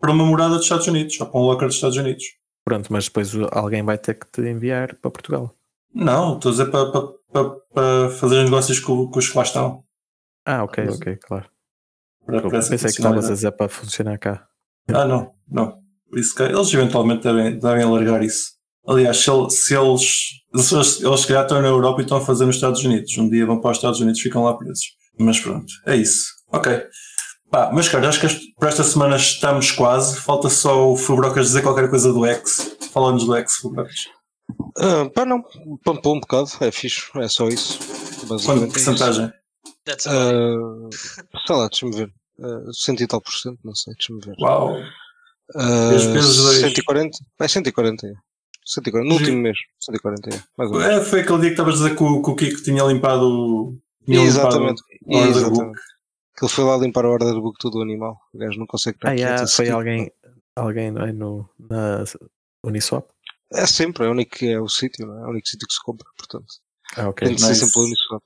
para uma morada dos Estados Unidos ou para um locker dos Estados Unidos. Pronto, mas depois alguém vai ter que te enviar para Portugal. Não, estou a dizer para, para, para, para fazer negócios com, com os que lá estão. Ah, ok, Mas- ok, claro. Para, para Pensei que estavas a dizer para funcionar cá. Ah, não, não. Por isso que eles eventualmente devem, devem alargar isso. Aliás, se, ele- se eles, se eles, eles se calhar estão na Europa e estão a fazer nos Estados Unidos. Um dia vão para os Estados Unidos e ficam lá presos. Mas pronto, é isso. Ok. Pá, mas cara, acho que para esta semana estamos quase. Falta só o Fubrocas dizer qualquer coisa do X. Fala-nos do X, Fubrocas. Ah, pá, não, pampou um bocado, é fixe, é só isso. Quanto Basicamente é isso. porcentagem? That's about it. Ah, sei lá, deixa-me ver. Uh, cento e tal por cento, não sei, deixa-me ver. Uau! Ah, Vezes- vezes dois. 140? É 140, é. 140, no Sim. último mês, 140, é. Mais ou menos. É, foi aquele dia que estavas a dizer que o, que o Kiko tinha limpado. o- Tinha Exatamente, limpado o exatamente. Que ele foi lá limpar o order book todo o animal. O gajo não consegue estar Ah, yeah, foi seguir. alguém, alguém não é, no, na Uniswap? É sempre, é o único, é o sítio, não é? É o único sítio que se compra, portanto. Ah, ok. Tem de ser sempre o Uniswap.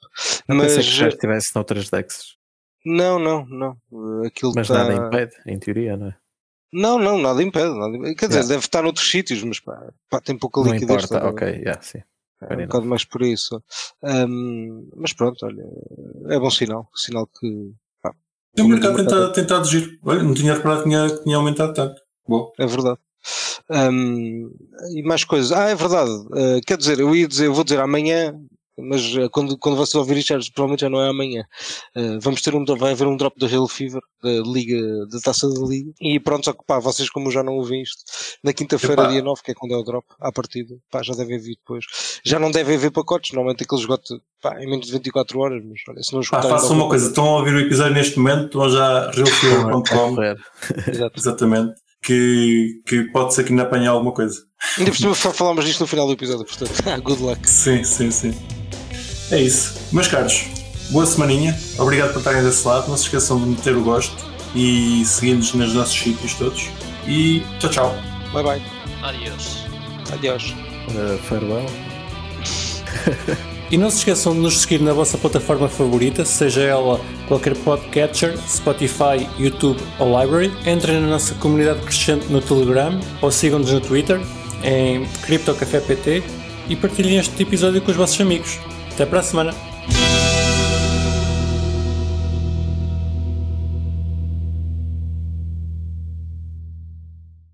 Não pensei Mas, que já estivesse noutras decks. não, não, não. Aquilo Mas tá... nada impede, em teoria, não é? Não, não, nada impede. Nada impede. Quer dizer, Yeah. deve estar noutros sítios, mas pá, pá, tem pouca Não liquidez. importa, tá a ok, yeah, sim. É um bocado mais por isso. Ahm, mas pronto, olha, é bom sinal. Sinal que o mercado mercado- tenta, tenta agir. Olha, não tinha reparado que tinha, tinha aumentado tanto. Boa. é verdade. Ahm, e mais coisas. Ah, é verdade. Ah, quer dizer, eu ia dizer, eu vou dizer amanhã, mas ah, quando, quando vocês ouvirem isto, provavelmente já não é amanhã. Ah, vamos ter um, vai haver um drop da Halo Fever, da Liga, da taça da Liga. E pronto, só que pá, vocês como já não ouvem isto, na quinta-feira, dia 9, que é quando é o drop, à partida, pá, já devem vir depois. Já não devem haver pacotes, normalmente aquele esgoto pá, em menos de 24 horas, mas olha, se não Pá, esgotarem façam uma coisa, estão a ouvir o episódio neste momento, estão já. Exato. exatamente, que, que pode ser que ainda apanhe alguma coisa. Ainda por cima fa- falámos disto no final do episódio, portanto, good luck. Sim, sim, sim. É isso. Meus caros, boa semaninha. Obrigado por estarem desse lado. Não se esqueçam de meter o gosto e seguir-nos nos nossos sítios todos. E tchau, tchau. Bye bye. Adiós. Adiós. Uh, farewell. E não se esqueçam de nos seguir na vossa plataforma favorita, seja ela qualquer podcatcher, Spotify, YouTube ou Library. Entrem na nossa comunidade crescente no Telegram ou sigam-nos no Twitter em CryptoCafépt e partilhem este episódio com os vossos amigos. Até a semana!